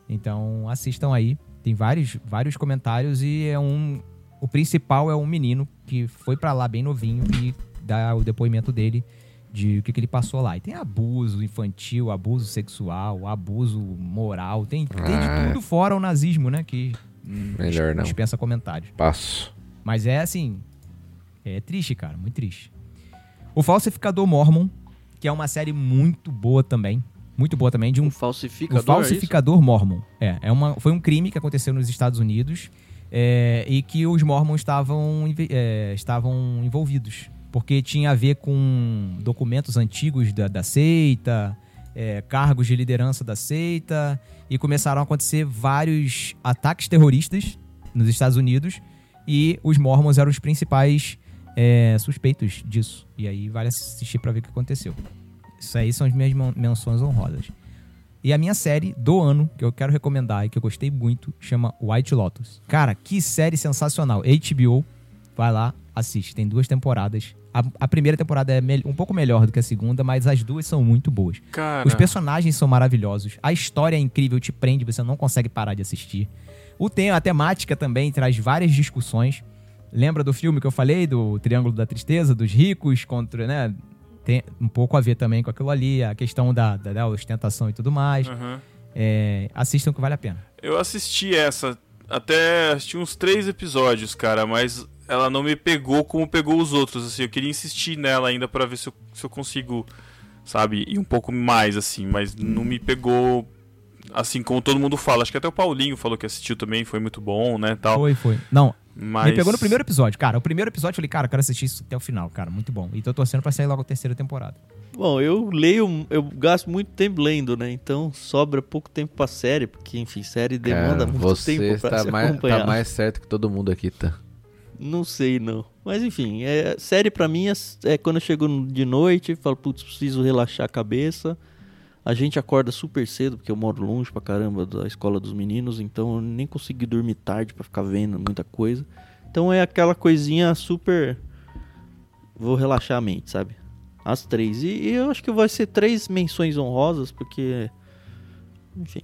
Então assistam aí, tem vários vários comentários e é um o principal é um menino que foi pra lá bem novinho e dá o depoimento dele de o que, que ele passou lá. E tem abuso infantil, abuso sexual, abuso moral, tem, tem Ah. de tudo fora o nazismo, né? Que hum, Melhor não. dispensa comentários. Passo. Mas é assim. É triste, cara, muito triste. O Falsificador Mormon, que é uma série muito boa também. Muito boa também, de um O falsificador, o falsificador mormon. É, é uma, foi um crime que aconteceu nos Estados Unidos é, e que os mormons estavam, é, estavam envolvidos. Porque tinha a ver com documentos antigos da, da seita, é, cargos de liderança da seita, e começaram a acontecer vários ataques terroristas nos Estados Unidos, e os mormons eram os principais é, suspeitos disso. E aí vale assistir pra ver o que aconteceu. Isso aí são as minhas men- menções honrosas. E a minha série do ano, que eu quero recomendar e que eu gostei muito, chama White Lotus. Cara, que série sensacional. HBO, vai lá, assiste. Tem duas temporadas. A, a primeira temporada é um pouco melhor do que a segunda, mas as duas são muito boas. Cara, Os personagens são maravilhosos. A história é incrível, te prende, você não consegue parar de assistir. O tema, a temática também traz várias discussões. Lembra do filme que eu falei, do Triângulo da Tristeza, dos ricos contra, né? Tem um pouco a ver também com aquilo ali, a questão da, da, da ostentação e tudo mais. aham. É, assistam que vale a pena. eu assisti essa, até assisti uns três episódios, cara, mas ela não me pegou como pegou os outros, assim. Eu queria insistir nela ainda pra ver se eu, se eu consigo, sabe, ir um pouco mais, assim, mas não me pegou assim como todo mundo fala. Acho que até o Paulinho falou que assistiu também, foi muito bom, né, tal. Foi, foi. Não, Mas me pegou no primeiro episódio. Cara, o primeiro episódio eu falei, cara, eu quero assistir isso até o final, cara. Muito bom. E tô torcendo pra sair logo a terceira temporada. Bom, eu leio, eu gasto muito tempo lendo, né? Então sobra pouco tempo pra série, porque, enfim, série demanda Cara, muito você tempo pra está se mais, acompanhar. tá mais certo que todo mundo aqui tá. Não sei, não. Mas enfim, é, série pra mim é, é quando eu chego de noite, falo, putz, preciso relaxar a cabeça. A gente acorda super cedo, porque eu moro longe pra caramba da escola dos meninos, então eu nem consegui dormir tarde pra ficar vendo muita coisa. Então é aquela coisinha super. Vou relaxar a mente, sabe? As três. E, e eu acho que vai ser três menções honrosas, porque. Enfim.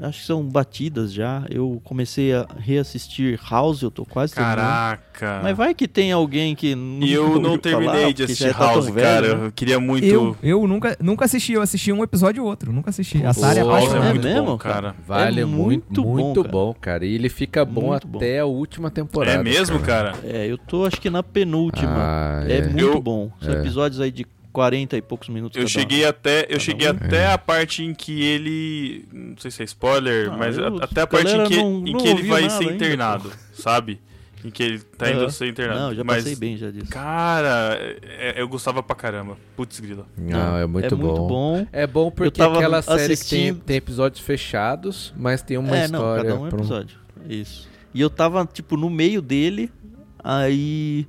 Acho que são batidas já. Eu comecei a reassistir House, eu tô quase terminando. Caraca. Mas vai que tem alguém que não E eu *laughs* não falar, terminei de porque assistir tá House, velho, cara. né? Eu queria muito. Eu, eu nunca, nunca assisti, eu assisti um episódio ou outro. Nunca assisti. A Sara é apaixonada. é muito mesmo, bom, cara? cara. Vale É muito, muito bom, muito cara. bom, cara. E ele fica bom Muito bom. até a última temporada. É mesmo, cara? É, eu tô acho que na penúltima. Ah, é, é. muito Eu- bom. São é. episódios aí de 40 e poucos minutos Eu cada um. cheguei até, eu cheguei um. até a parte em que ele, não sei se é spoiler, Ah, mas eu- a- até a parte em que, não- em não que ele vai ser ainda, internado, sabe? Em que ele tá indo Aham. ser internado. Não, já mas, passei bem já disso. Cara, é- eu gostava pra caramba. Putz, grila. Não, é muito é bom. muito bom. É bom porque tava aquela série que tem, tem episódios fechados, mas tem uma é, não, história. cada um é pra um- episódio. Isso. E eu tava, tipo, no meio dele, aí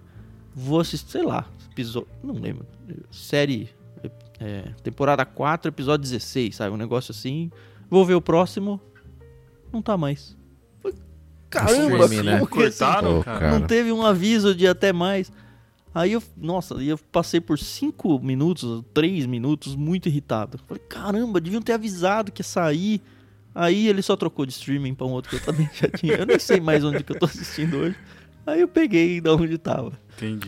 vou assistir, sei lá, episódio, não lembro, série, é, temporada 4, episódio 16, sabe, um negócio assim. Vou ver o próximo, não tá mais. Caramba, né? como que assim? Cortaram, cara. Não teve um aviso de até mais. Aí eu, nossa, e eu passei por 5 minutos, 3 minutos, muito irritado. Falei, caramba, deviam ter avisado que ia sair. Aí ele só trocou de streaming pra um outro que eu também já tinha. Eu nem sei mais onde que eu tô assistindo hoje. Aí eu peguei da onde tava. Entendi.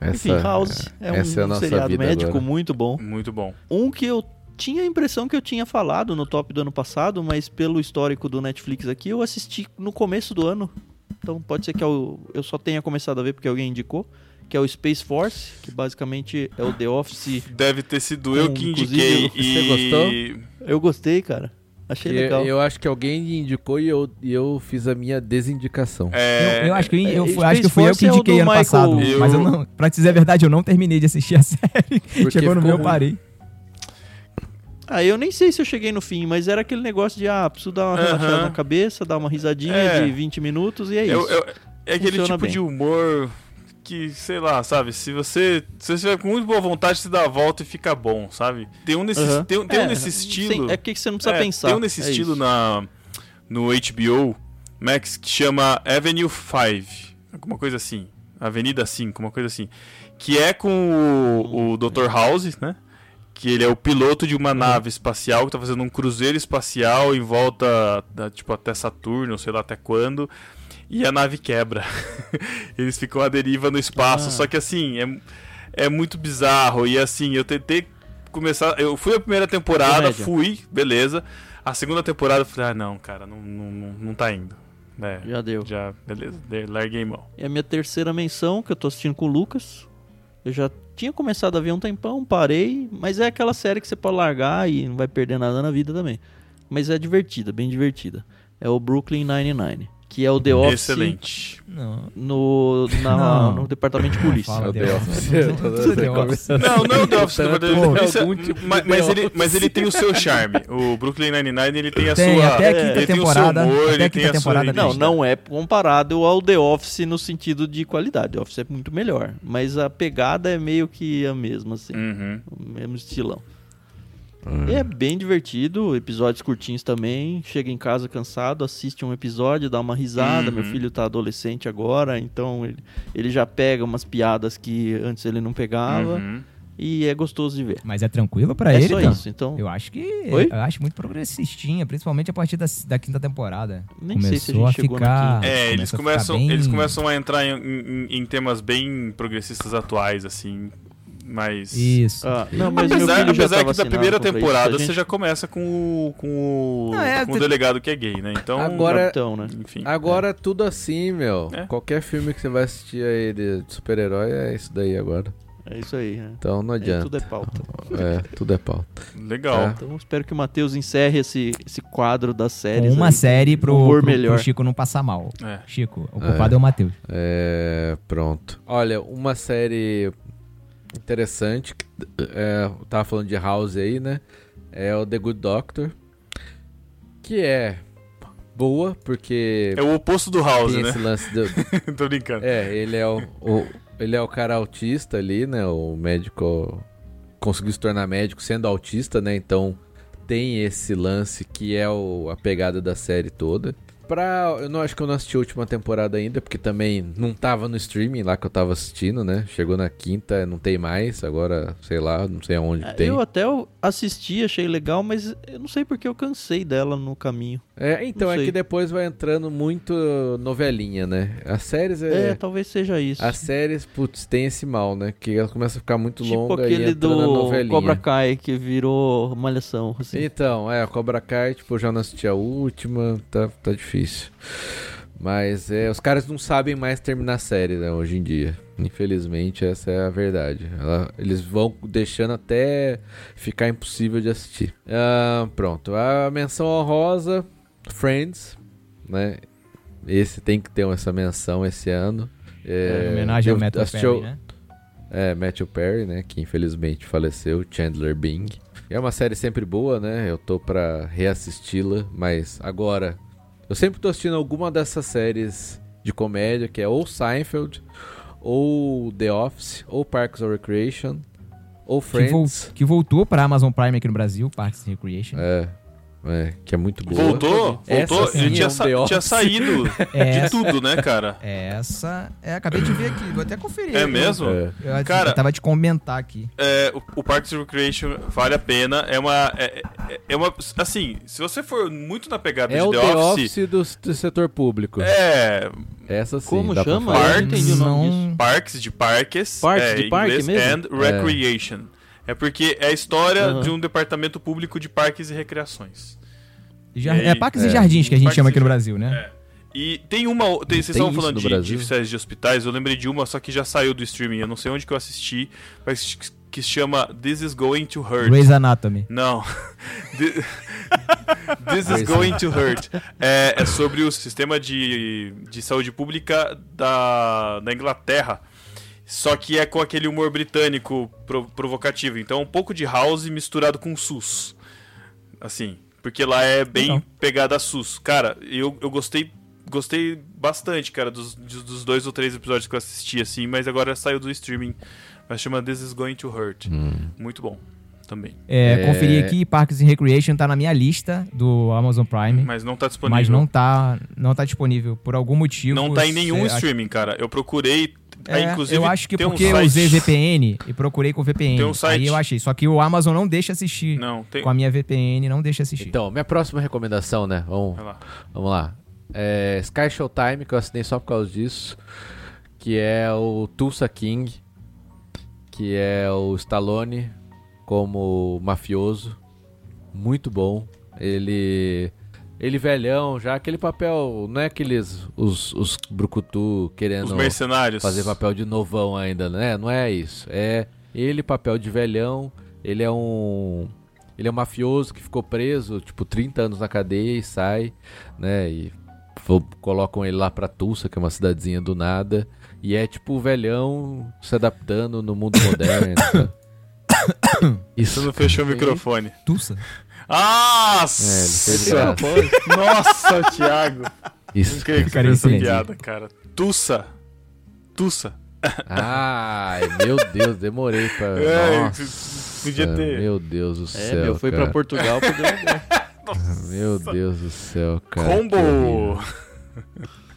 Enfim, House é um, essa é a um seriado vida médico agora. muito bom. Muito bom. Um que eu tinha a impressão que eu tinha falado no top do ano passado, mas pelo histórico do Netflix aqui, eu assisti no começo do ano. Então pode ser que eu, eu só tenha começado a ver porque alguém indicou. Que é o Space Force, que basicamente é o The Office. Deve ter sido eu Com, que inclusive, indiquei. você e... gostou? Eu gostei, cara. Achei E- legal. Eu, acho que alguém indicou e eu, e eu fiz a minha desindicação. É, Eu, eu acho que, eu, é, eu acho que fui eu que é indiquei do ano Michael- passado. Eu- Mas eu não, pra te dizer a verdade, eu não terminei de assistir a *laughs* série. Porque Chegou no meu, eu parei. Ah, eu nem sei se eu cheguei no fim, mas era aquele negócio de, ah, preciso dar uma relaxada na cabeça, dar uma risadinha É. de 20 minutos e é isso. Eu- eu- é aquele Funciona tipo bem. de humor que, sei lá, sabe? Se você, se você estiver com muito boa vontade, você dá a volta e fica bom, sabe? Tem um nesse, Aham. tem, um- tem um É, nesse sem- estilo. É que você não precisa É, pensar. Tem um nesse é estilo isso. na, no HBO Max que chama Avenue 5. Alguma coisa assim. Avenida 5, uma coisa assim. Que é com o, o Dr. House, né? Que ele é o piloto de uma nave espacial que tá fazendo um cruzeiro espacial em volta, da, tipo, até Saturno, sei lá até quando. E a nave quebra. *laughs* Eles ficam à deriva no espaço. Ah. Só que assim, é, é muito bizarro. E assim, eu tentei começar. Eu fui a primeira temporada, Comédia. fui, beleza. A segunda temporada eu falei, ah não, cara, não, não, não, não tá indo. É, Já deu. já, beleza, larguei mão. E a minha terceira menção, que eu tô assistindo com o Lucas. Eu já tinha começado a ver um tempão, parei, mas é aquela série que você pode largar e não vai perder nada na vida também. Mas é divertida, bem divertida. É o Brooklyn Nine-Nine, que é o The Office Excelente. Não. no, na- Não. no departamento de polícia. Fala É o The Office. Essa *laughs* Não, não é o The Office tipo de mas, The mas ele, mas ele tem o seu charme. O Brooklyn Nine-Nine, ele tem a Tem, sua... até a ele quinta tem o seu temporada. humor, até ele a tem quinta a sua temporada. Não, não é comparado ao The Office no sentido de qualidade. The Office é muito melhor. Mas a pegada é meio que a mesma, assim. Uhum. O mesmo estilão. E é bem divertido, episódios curtinhos também. Chega em casa cansado, assiste um episódio, dá uma risada. Uhum. Meu filho tá adolescente agora, então ele, ele já pega umas piadas que antes ele não pegava. Uhum. E é gostoso de ver. Mas é tranquilo pra é ele, só então? isso, então. Eu acho que. Oi? Eu acho muito progressistinha, principalmente a partir da, da quinta temporada. Nem sei se a Começou gente chegou na ficar. quinta. É, eles a começam, bem- eles começam a entrar em, em- em temas bem progressistas atuais, assim, mas... Isso. Ah, não, mas Apesar, apesar que da primeira isso, temporada a gente- você já começa com o, com o, Não, é, com o delegado que é gay, né? Então, Agora- Capitão, né? enfim. Agora tudo assim, meu. É. Qualquer filme que você vai assistir aí de super-herói é isso daí agora. É isso aí. né? Então não É, adianta. tudo é pauta. É, tudo é pauta. Legal. É. Então espero que o Matheus encerre esse, esse quadro das Com séries. uma aí. série pro, pro, pro melhor. Chico não passar mal. É. Chico, o culpado é, o Matheus. É, pronto. Olha, uma série interessante. que, É, eu tava falando de House aí, né? É o The Good Doctor. Que é boa, porque É o oposto do House, né? esse lance do, *laughs* Tô brincando. É, ele é o, o- ele é o cara autista ali, né? O médico conseguiu se tornar médico sendo autista, né? Então tem esse lance que é o- a pegada da série toda. Pra, eu não acho que eu não assisti a última temporada ainda, porque também não tava no streaming lá que eu tava assistindo, né? Chegou na quinta, não tem mais, agora, sei lá, não sei aonde É, tem. Eu até assisti, achei legal, mas eu não sei porque eu cansei dela no caminho. É, então é que depois vai entrando muito novelinha, né? As séries É, é. talvez seja isso. As séries, putz, tem esse mal, né? Que ela começa a ficar muito tipo longa e aquele entra na do novelinha. Cobra Kai que virou malhação. Assim. Então, é, a Cobra Kai, tipo, eu já não assisti a última, tá, tá difícil. Mas é, os caras não sabem mais terminar a série, né, hoje em dia. Infelizmente, essa é a verdade. Ela- eles vão deixando até ficar impossível de assistir. Ah, pronto, a menção honrosa, Friends, né? Esse tem que ter essa menção esse ano. É, Em homenagem ao Matthew Perry, né? é, Matthew Perry, né? Que infelizmente faleceu. Chandler Bing. É uma série sempre boa, né? Eu tô pra reassisti-la, mas agora. Eu sempre tô assistindo alguma dessas séries de comédia, que é ou Seinfeld, ou The Office, ou Parks and Recreation, ou Que, vol- Friends. que voltou pra Amazon Prime aqui no Brasil, Parks and Recreation. É. é, que é muito boa. Voltou? Essa Voltou? sim Ele é tinha, um sa- tinha saído É. *laughs* de tudo, né, cara? Essa. É, acabei de ver aqui, vou até conferir. É Eu- mesmo? É. Eu, Cara- eu tava de comentar aqui. É, o, o Parks and Recreation vale a pena. É uma. É, é- é uma. Assim, se você for muito na pegada É de o The, The Office. Office do, do setor público. É. Essa sim. Como chama? Eu não entendi o nome disso. Não. Parks de parques. Parques é, de em parque inglês, mesmo? And Recreation. É. porque é a história Aham. de um departamento público de parques e recreações. Jar- E aí- é parques é. e jardins que a gente Parques chama aqui no. Brasil, né? É. E tem uma. Tem, vocês Tem estavam falando de, de séries de hospitais, eu lembrei de uma, só que já saiu do streaming. Eu não sei onde que eu assisti, mas que se chama This is Going to Hurt. Grey's Anatomy. Não. *laughs* Thi- This is going to hurt. É, é sobre o sistema de, de saúde pública da, da Inglaterra. Só que é com aquele humor britânico pro- provocativo. Então, um pouco de house misturado com SUS. Assim. Porque lá é bem Legal. pegada SUS. Cara, eu, eu gostei. Gostei bastante, cara, dos, dos dois ou três episódios que eu assisti, assim, mas agora saiu do streaming. Mas chama This is Going to Hurt. Muito bom também. É, É. conferi aqui, Parks and Recreation tá na minha lista do Amazon Prime. Mas não tá disponível. Mas não tá, não tá disponível por algum motivo. Não tá em nenhum É, acho- streaming, cara. Eu procurei. aí, É, inclusive, eu acho que tem um porque eu site- usei VPN e procurei com VPN. Tem um site- Aí eu achei. Só que o Amazon não deixa assistir. Não, tem. Com a minha VPN não deixa assistir. Então, minha próxima recomendação, né? Vamos, Vai lá. vamos lá. É Sky Showtime, que eu assinei só por causa disso. Que é o Tulsa King. Que é o Stallone como mafioso. Muito bom. Ele. Ele velhão, já aquele papel. Não é aqueles. Os, os brucutu querendo Os mercenários. fazer papel de novão ainda, né? Não é isso. É ele, papel de velhão. Ele é um. Ele é um mafioso que ficou preso, tipo, 30 anos na cadeia e sai, né? E colocam ele lá pra Tulsa, que é uma cidadezinha do nada. E é tipo o velhão se adaptando no mundo *laughs* moderno. *coughs* Você não fechou o microfone. Tussa. Ah! É, Nossa, Thiago. Isso. Não queria que você essa piada, cara. Tussa. Tussa. Ai, meu Deus, demorei pra. *laughs* É, Nossa, podia ter. Meu Deus do É, céu. meu, foi cara. pra Portugal, poder *laughs* Meu Deus do céu, cara. que Combo! *laughs*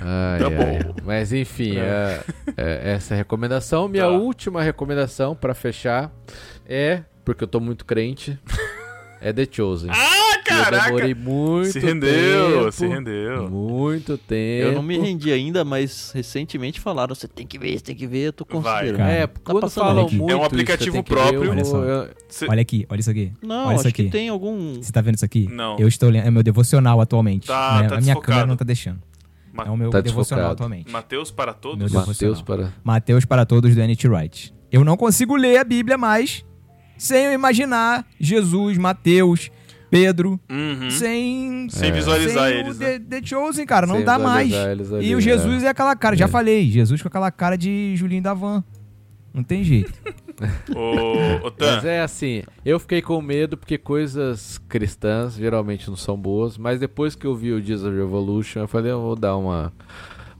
Ai, Tá ai. bom. Mas enfim, É. é- é essa é a recomendação. Minha Tá. última recomendação pra fechar é, porque eu tô muito crente, *laughs* é The Chosen. Ah, E eu caraca! demorei muito Se rendeu, tempo, se rendeu. Muito tempo. Eu não me rendi ainda, mas recentemente falaram, você tem que ver, você tem que ver, eu tô Vai. considerando. Cara, É, Tá quando falam aqui. muito É um isso, aplicativo ver, próprio. eu Olha só. eu- Cê- Olha aqui, olha isso aqui. Não, olha isso acho aqui. que tem algum... Você tá vendo isso aqui? Não. Eu estou lendo. É meu devocional atualmente. Tá, né? tá a minha desfocado. câmera não tá deixando. Ma- É o meu Tá devocional desfocado. atualmente. Mateus para todos? Mateus para. Mateus para todos do N.T. Wright. Eu não consigo ler a Bíblia mais sem eu imaginar Jesus, Mateus, Pedro, Uhum. sem. Sem visualizar sem eles, o né? The, The Chosen, cara. Não Sem dá mais. ali, E o é. Jesus é aquela cara, já É. falei, Jesus com aquela cara de Julinho da Van. Não tem jeito. *laughs* Ô, ô Tan, Mas é assim, eu fiquei com medo porque coisas cristãs geralmente não são boas, mas depois que eu vi o Jesus Revolution, eu falei, eu vou dar uma,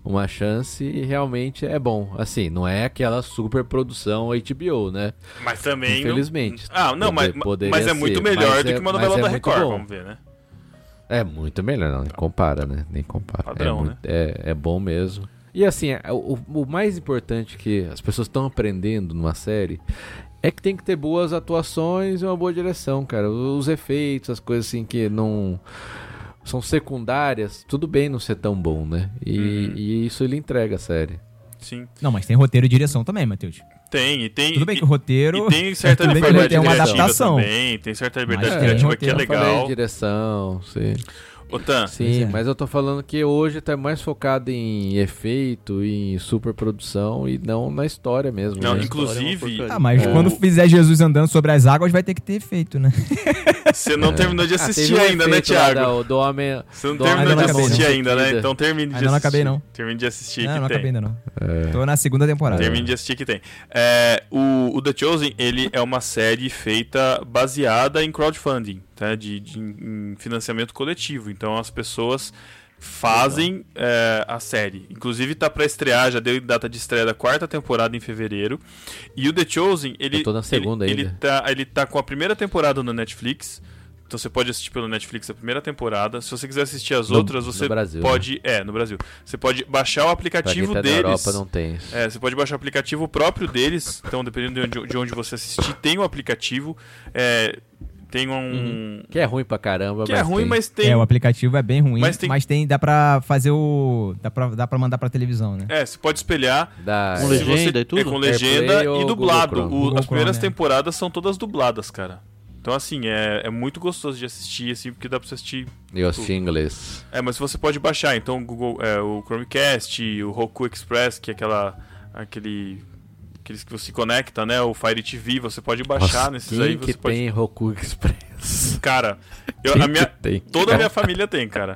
uma chance e realmente é bom. Assim, não é aquela super produção HBO, né? mas também. não- Infelizmente. Ah, não, mas, mas é muito ser, melhor do é- que uma mas novela é da Record, bom. vamos ver, né? É muito melhor, não, nem compara, né? Nem compara. Padrão, é, muito- é, é bom mesmo. E assim, é, o, o mais importante que as pessoas estão aprendendo numa série é que tem que ter boas atuações e uma boa direção, cara. Os efeitos, as coisas assim que não são secundárias, tudo bem não ser tão bom, né? E, Uhum. e isso ele entrega a série. Sim. Não, mas tem roteiro e direção também, Matheus. Tem, e tem. Tudo bem e- que o roteiro. E tem certa bem que liberdade tem uma criativa adaptação. também. Tem certa liberdade Mas É, tem criativa que é roteiro, Eu falei legal. direção, sim. Ô, Tan, Sim, é. mas eu tô falando que hoje tá mais focado em efeito, em superprodução e não na história mesmo. não, né? inclusive, Ah, mas É. quando fizer Jesus andando sobre as águas, vai ter que ter efeito, né? *laughs* você não terminou de Ah, assistir um ainda, né, Thiago? da- do homem. Você não do terminou de não acabei, assistir não. ainda, né? Então termine de Ainda não assistir. acabei, não. Termine de assistir não, que não tem. acabei ainda não. É. Tô na segunda temporada. Termine de assistir que tem. É, o, o The Chosen, ele é uma série feita baseada em crowdfunding, tá? de, de- financiamento coletivo. Então as pessoas fazem é, a série. Inclusive tá pra estrear, já deu data de estreia da quarta temporada em fevereiro. E o The Chosen, ele Eu na segunda ele, ele tá ele tá com a primeira temporada no Netflix. Então você pode assistir pelo Netflix a primeira temporada. Se você quiser assistir as No- outras, no você Brasil, pode. É, no Brasil. Você pode baixar o aplicativo tá na deles. Europa não tem isso. É, você pode baixar o aplicativo próprio deles. Então, dependendo de onde, de onde você assistir, tem o aplicativo. É, tem um. Que é ruim pra caramba, Que é ruim, tem. mas tem. É, o aplicativo é bem ruim, Mas mas tem- tem, dá pra fazer o. Dá pra, dá pra mandar pra televisão, né? É, você pode espelhar. Dá, Com Se legenda você- e tudo? É com legenda e dublado. O- as primeiras Chrome, é. temporadas são todas dubladas, cara. Então, assim, é, é muito gostoso de assistir, assim, porque dá pra você assistir. Eu assisti em inglês. É, mas você pode baixar. Então, o Google, é, o Chromecast, o Roku Express, que é aquela. aquele. Aqueles que você conecta, né? O Fire TV, você pode baixar Nossa, nesses quem aí. que Você pode... tem Roku Express? Cara, *laughs* eu- a minha, que tem? toda a minha família tem, cara.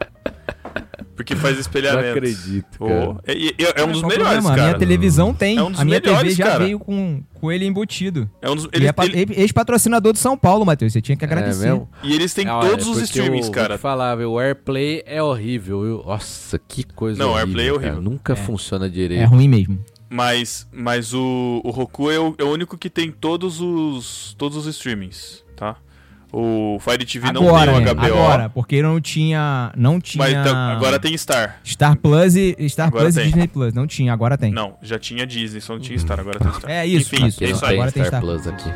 Porque faz *laughs* Não espelhamento. acredito, Ô, cara. é, é- é um dos Qual o melhores, problema? A cara. minha televisão tem. É um dos a minha melhores, TV já cara. veio com, com ele embutido. É um dos, Ele, eles- é ele- ex-patrocinador do São Paulo, Matheus. Você tinha que agradecer. É e eles têm todos os streamings, eu, cara. Falar, viu? o AirPlay é horrível. viu? Nossa, que coisa Não, o horrível. AirPlay é horrível. cara. Nunca funciona direito. É ruim mesmo. Mas, mas o, o Roku é o, é o único que tem todos os todos os streamings, tá? O Fire TV não Agora, tem o é, HBO. agora, porque não tinha. Não tinha. mas então, agora tem Star. Star Plus e Star Agora Plus tem. e Disney Plus. Não tinha, agora tem. Não, já tinha Disney, só não tinha Star, agora tem Star. É isso, Enfim, isso. É não isso Agora tem Star Star Plus aqui.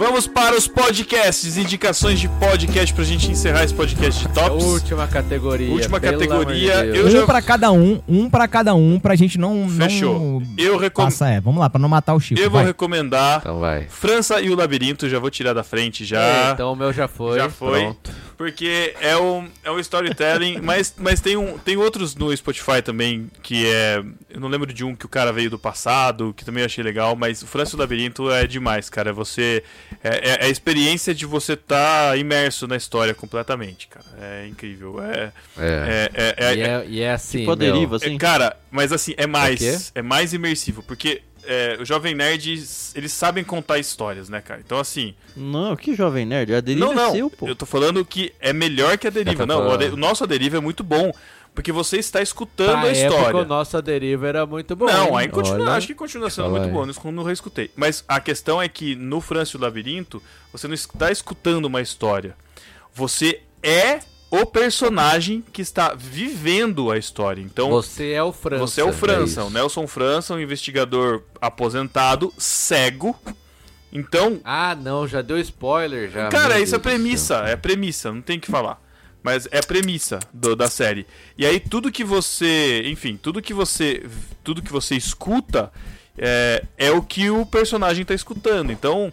Vamos para os podcasts, indicações de podcast pra gente encerrar esse podcast de tops. Última categoria. Última categoria, de um já- pra cada um, um pra cada um, pra gente não. Fechou. Não Eu, recom... Passa, é. Vamos lá, pra não matar o Chico. eu vou vai. recomendar Então vai. França e o Labirinto, já vou tirar da frente já. É, então o meu já foi. Já foi. Pronto. Porque é um, é um storytelling, *laughs* mas, mas tem, um, tem outros no Spotify também, que é. Eu não lembro de um que o cara veio do passado, que também eu achei legal, mas o França e o Labirinto é demais, cara. Você. É, é a experiência de você estar imerso na história completamente, cara. É incrível. É. É. É, é, é- e, é, e é assim, Tipo a meu, deriva, é, assim. cara, mas assim, é mais. É mais imersivo, porque. É, o Jovem Nerd, eles sabem contar histórias, né, cara? Então, assim. Não, que jovem nerd. A deriva Não, não. é seu, pô. Eu tô falando que é melhor que a deriva. Eu tô Não, o, nosso a deriva é muito bom. Porque você está escutando pra a história. época, o nosso deriva era muito bom. Não, aí continua, Olha. acho que continua sendo Fala muito bom, não, não reescutei. Mas a questão é que no França e o Labirinto, você não está escutando uma história. Você é o personagem que está vivendo a história. Então, Você é o França. você é o França, é o. Nelson França, um investigador aposentado, cego. Então, Ah, não, já deu spoiler já. Cara, meu isso é Deus do premissa, céu. é premissa, não tem o que falar. Mas é premissa do- da série. E aí tudo que você, enfim, tudo que você, tudo que você escuta é, é o que o personagem tá escutando. Então,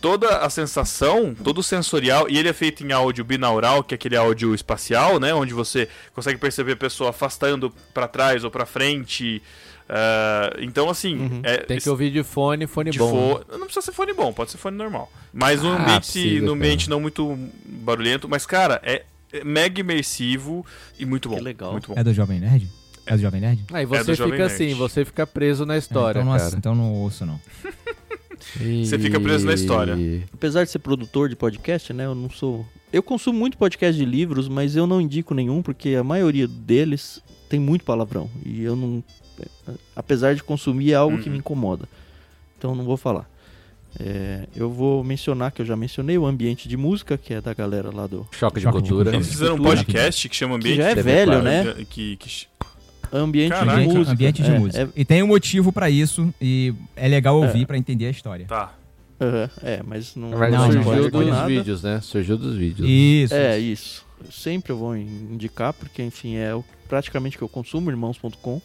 toda a sensação, todo o sensorial, e ele é feito em áudio binaural, que é aquele áudio espacial, né, onde você consegue perceber a pessoa afastando pra trás ou pra frente. ah, então, assim, é, Tem que ouvir de fone, fone de bom. fo- Não precisa ser fone bom, pode ser fone normal. Mas num Ah, ambiente, cara. ambiente não muito barulhento. Mas, cara, é, é mega imersivo e muito bom. Que legal. Muito bom. É do Jovem Nerd? É do Jovem Nerd? Aí do você Jovem fica assim, você fica preso na É, história, então, não, cara. então não ouço, não. Você fica preso na história. Apesar de ser produtor de podcast, né? Eu não sou. Eu consumo muito podcast de livros, mas eu não indico nenhum porque a maioria deles tem muito palavrão. E eu não. Apesar de consumir, é algo que Uhum. me incomoda. Então não vou falar. É, eu vou mencionar que eu já mencionei o ambiente de música, que é da galera lá do Choque de Choque de cultura. Eles fizeram um podcast que chama Ambiente que já é de velho, né? Que, que- Ambiente Caraca. de música. ambiente de É, música. E tem um motivo pra isso e é legal ouvir É. pra entender a história. Tá. É, aham, é, mas não, Mas Não, não não, surgiu de dos nada. vídeos, né? Surgiu dos vídeos. Isso. É, isso. Sempre eu vou indicar, porque, enfim, é o- praticamente o que eu consumo, irmãos.com.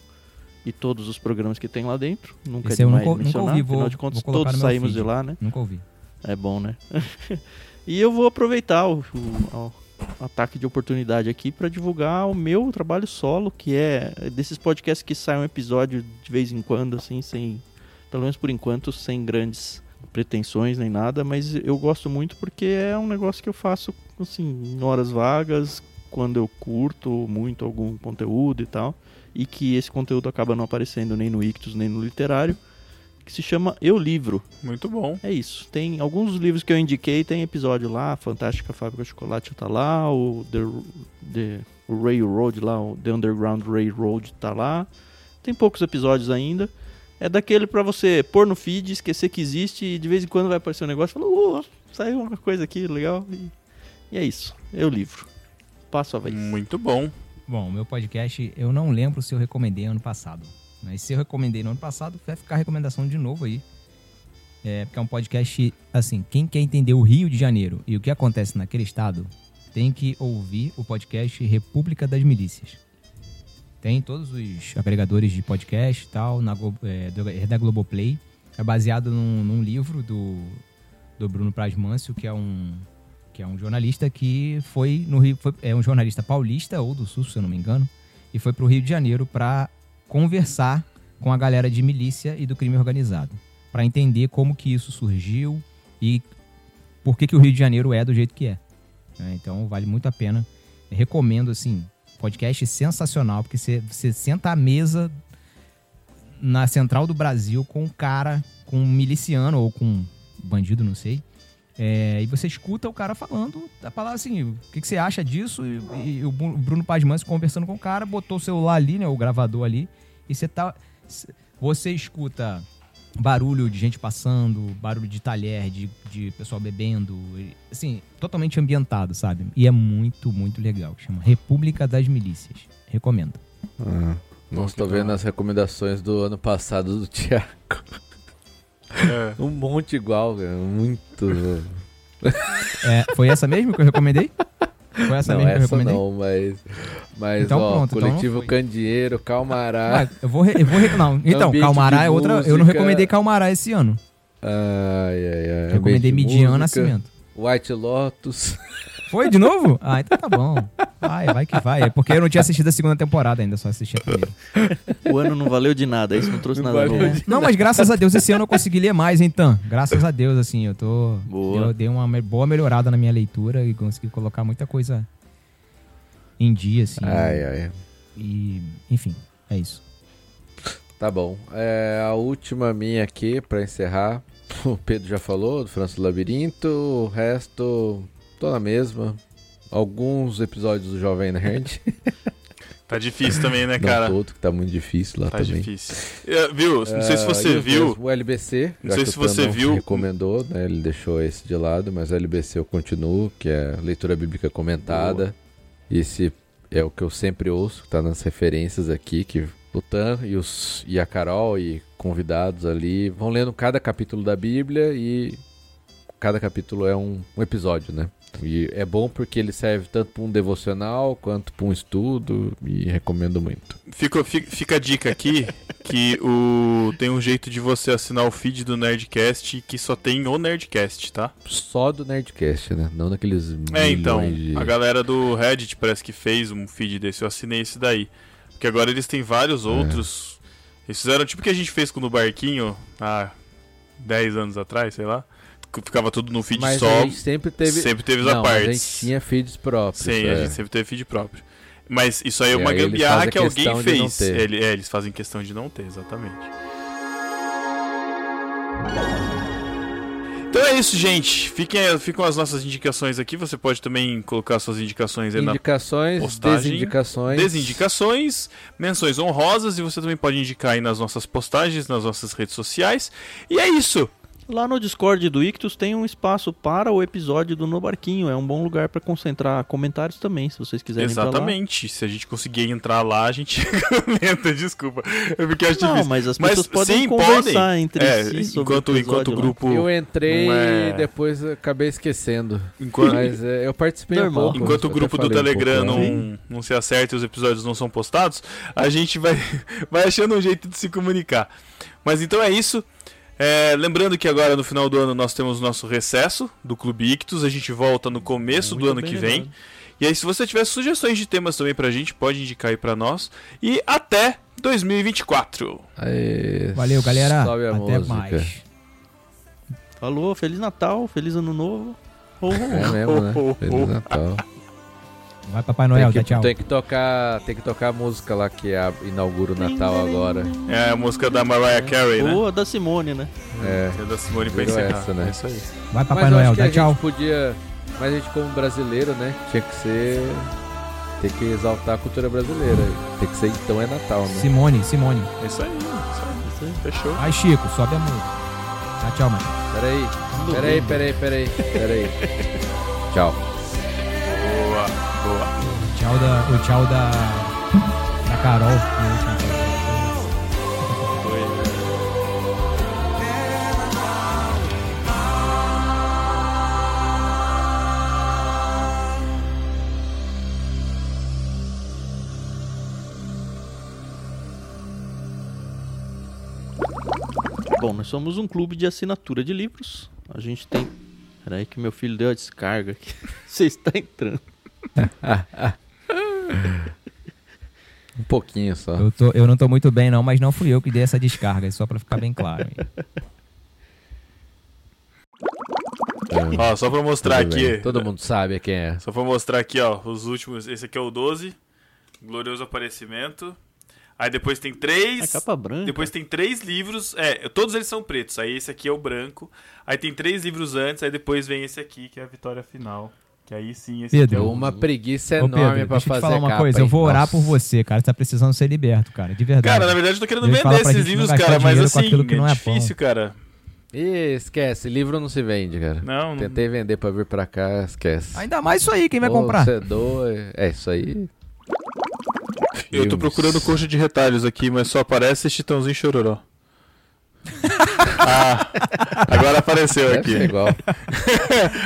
E todos os programas que tem lá dentro. Nunca Esse é demais nunca- nunca mencionar. ouvi, vou- Afinal de contas, todos saímos feed. de lá, né? Nunca ouvi. É bom, né? *laughs* e eu vou aproveitar o- o ataque de oportunidade aqui para divulgar o meu trabalho solo, que é desses podcasts que saem um episódio de vez em quando, assim, sem. Pelo menos por enquanto, sem grandes pretensões nem nada, mas eu gosto muito porque é um negócio que eu faço, assim, em horas vagas, quando eu curto muito algum conteúdo e tal, e que esse conteúdo acaba não aparecendo nem no Ictus nem no Literário, que se chama Eu Livro. Muito bom. É isso. Tem alguns livros que eu indiquei, tem episódio lá, Fantástica Fábrica de Chocolate tá lá, o The, The Railroad lá, o The Underground Railroad tá lá. Tem poucos episódios ainda, É daquele pra você pôr no feed, esquecer que existe e de vez em quando vai aparecer um negócio e fala, ô, saiu uma coisa aqui legal. E, e é isso. É o livro. Passo a vez. Muito bom. Bom, o meu podcast, eu não lembro se eu recomendei ano passado. Mas se eu recomendei no ano passado, vai ficar a recomendação de novo aí. É, porque é um podcast, assim, quem quer entender o Rio de Janeiro e o que acontece naquele estado, tem que ouvir o podcast República das Milícias. Tem em todos os agregadores de podcast e tal, na, é, é da Globoplay. É baseado num, num livro do, do Bruno Praz Mâncio, que é um que é um jornalista que foi no Rio, foi- é um jornalista paulista ou do Sul, se eu não me engano, e foi pro Rio de Janeiro para conversar com a galera de milícia e do crime organizado, para entender como que isso surgiu e por que que o Rio de Janeiro é do jeito que é. né? Então vale muito a pena. Eu recomendo assim, podcast sensacional, porque você, você senta à mesa na central do Brasil com um cara, com um miliciano ou com um bandido, não sei. É, e você escuta o cara falando a palavra assim, o que, que você acha disso? E, e o Bruno Paz Manso conversando com o cara, botou o celular ali, né, o gravador ali, e você tá você escuta barulho de gente passando, barulho de talher, de, de pessoal bebendo, assim, totalmente ambientado, sabe? E é muito, muito legal. Chama República das Milícias. Recomendo. Ah, não estou vendo as recomendações do ano passado do *laughs* Thiago. É. Um monte igual, cara. Muito. É, foi essa mesmo que eu recomendei? *laughs* Foi essa não, mesmo que eu essa recomendei? não, mas. Mas, Então ó, pronto, então Coletivo foi. Candeeiro, Calmará. Ah, eu vou, eu vou não, *laughs* então, Calmará é outra, eu não música. recomendei Calmará esse ano. Ai, ai, ai. Recomendei música, Nascimento. White Lotus. *laughs* Foi de novo? Ah, então tá bom. Vai, vai que vai. É porque eu não tinha assistido a segunda temporada ainda, só assisti a primeira. O ano não valeu de nada, isso não trouxe nada valeu novo. Não, mas graças a Deus esse ano eu consegui ler mais, então. Graças a Deus, assim, eu tô. Boa. Eu dei uma boa melhorada na minha leitura e consegui colocar muita coisa em dia, assim. Ai, ai. E, enfim, é isso. Tá bom. É, a última minha aqui, pra encerrar. *laughs* O Pedro já falou do França do Labirinto. O resto, tô na mesma. Alguns episódios do Jovem Nerd. *laughs* Tá difícil também, né, Não cara? todo, que tá muito difícil lá Tá também. difícil. É, viu? Não sei se Ah, você os viu. O LBC, Não sei se você viu. recomendou, né? Ele deixou esse de lado, mas o LBC eu continuo, que é leitura bíblica comentada. Esse é o que eu sempre ouço, tá nas referências aqui, que o Tan e, os, e a Carol e convidados ali vão lendo cada capítulo da Bíblia e cada capítulo é um, um episódio, né? E é bom porque ele serve tanto para um devocional quanto para um estudo e recomendo muito. Fica, fica, a dica aqui que o, tem um jeito de você assinar o feed do Nerdcast que só tem o Nerdcast, tá? Só do Nerdcast, né? Não daqueles É, então, de... a galera do Reddit parece que fez um feed desse, eu assinei esse daí. Porque agora eles têm vários outros. Eles fizeram tipo o que a gente fez com o no Barquinho há 10 anos atrás, sei lá. Ficava tudo no feed Mas só. a gente sempre teve... Sempre teve Não, mas apartes. a gente tinha feeds próprios. Sim, a é. gente sempre teve feed próprio. Mas isso aí é uma gambiarra que alguém fez. Ele- é, eles fazem questão de não ter, exatamente. Então é isso, gente. Fiquem, ficam as nossas indicações aqui. Você pode também colocar suas indicações aí na Indicações, postagem. desindicações. Desindicações, menções honrosas e você também pode indicar aí nas nossas postagens, nas nossas redes sociais. E é isso. Lá no Discord do Ictus tem um espaço para o episódio do No Barquinho. É um bom lugar para concentrar comentários também, se vocês quiserem. Exatamente. Se a gente conseguir entrar lá, a gente *laughs* comenta. Desculpa. É porque eu acho Não, difícil. mas as pessoas podem sim, conversar podem. entre É, si sobre enquanto, o enquanto o episódio lá. grupo. Eu entrei é- e depois acabei esquecendo. Enquanto- Mas é, eu participei Normal. um pouco. Enquanto o grupo do falei um Telegram pouco, né? não, não se acerta e os episódios não são postados, a gente vai, *laughs* vai achando um jeito de se comunicar. Mas então é isso. É, lembrando que agora no final do ano nós temos o nosso recesso do Clube Ictus. A gente volta no começo do Muito ano bem que vem. lembrado. E aí, se você tiver sugestões de temas também pra gente, pode indicar aí pra nós. E até 2024. Aê, Valeu, galera. Até música. mais. Falou, Feliz Natal, Feliz Ano Novo. Oh, oh, É mesmo, né? *laughs* Feliz Natal. Vai, Papai Noel, tem, que, tchau. tem que tocar, tem que tocar a música lá que a- inaugura o Natal agora. É a música da Mariah Carey, né? Boa da Simone, né? É. É da Simone pra encerrar. essa, né? É isso aí. Vai, Papai Mas Noel, dá a tchau. gente podia, mas a gente como brasileiro, né, tinha que ser tem que exaltar a cultura brasileira. Tem que ser então é Natal, né? Simone, Simone. É isso aí, é isso aí. Fechou. Ai, Chico, sobe a música. Tchau, tchau, mano. Peraí, peraí, peraí, peraí, peraí. *laughs* Tchau. Tchau da, o tchau da, da Carol. no último podcast. Bom, nós somos um clube de assinatura de livros. A gente tem. Peraí que meu filho deu a descarga aqui. *laughs* Você está entrando. *laughs* *laughs* Um pouquinho só. Eu, tô, eu não tô muito bem, não, mas não fui eu que dei essa descarga, só pra ficar bem claro. *laughs* Ó, só pra mostrar Tudo aqui. bem. Todo mundo sabe quem é. Só pra mostrar aqui, ó, os últimos. Esse aqui é o 12. Glorioso Aparecimento. Aí depois tem três. É capa branca. Depois tem três livros. É, todos eles são pretos. Aí esse aqui é o branco. Aí tem três livros antes. Aí depois vem esse aqui, que é a Vitória Final. Que aí sim, esse Pedro, o. Uma preguiça Ô, enorme Pedro, pra deixa eu fazer te falar uma capa, coisa, eu hein? vou orar Nossa. por você, cara. Você tá precisando ser liberto, cara, de verdade. Cara, na verdade eu tô querendo vender esses não livros, cara, mas assim, aquilo que não é é pão. difícil, cara. Ih, esquece, livro não se vende, cara. Não, não- Tentei vender pra vir pra cá, esquece. Ainda mais isso aí, quem vai Ô, comprar? Você é. É isso aí. Eu tô procurando coxa de retalhos aqui, mas só aparece Chitãozinho Chororó. *laughs* ah, agora apareceu aqui. *laughs*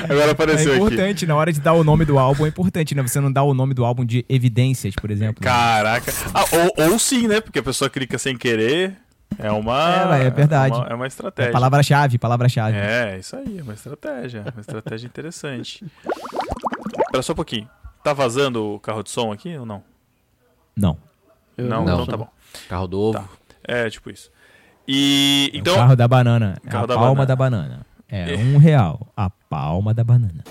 Agora É apareceu aqui. importante, na hora de dar o nome do álbum, é importante, né? Você não dá o nome do álbum de evidências, por exemplo. Caraca. Ah, ou, ou sim, né? Porque a pessoa clica sem querer. É uma. É, é verdade. É uma, é uma É estratégia. palavra-chave, palavra-chave. É, isso aí, é uma estratégia. Uma estratégia interessante. Espera só um pouquinho. Tá vazando o carro de som aqui ou não? Não. Não, não. então tá bom. Carro do ovo. Tá. É, tipo isso. E. Então. o carro da banana. É a palma banana. da banana. É um real. A palma da banana.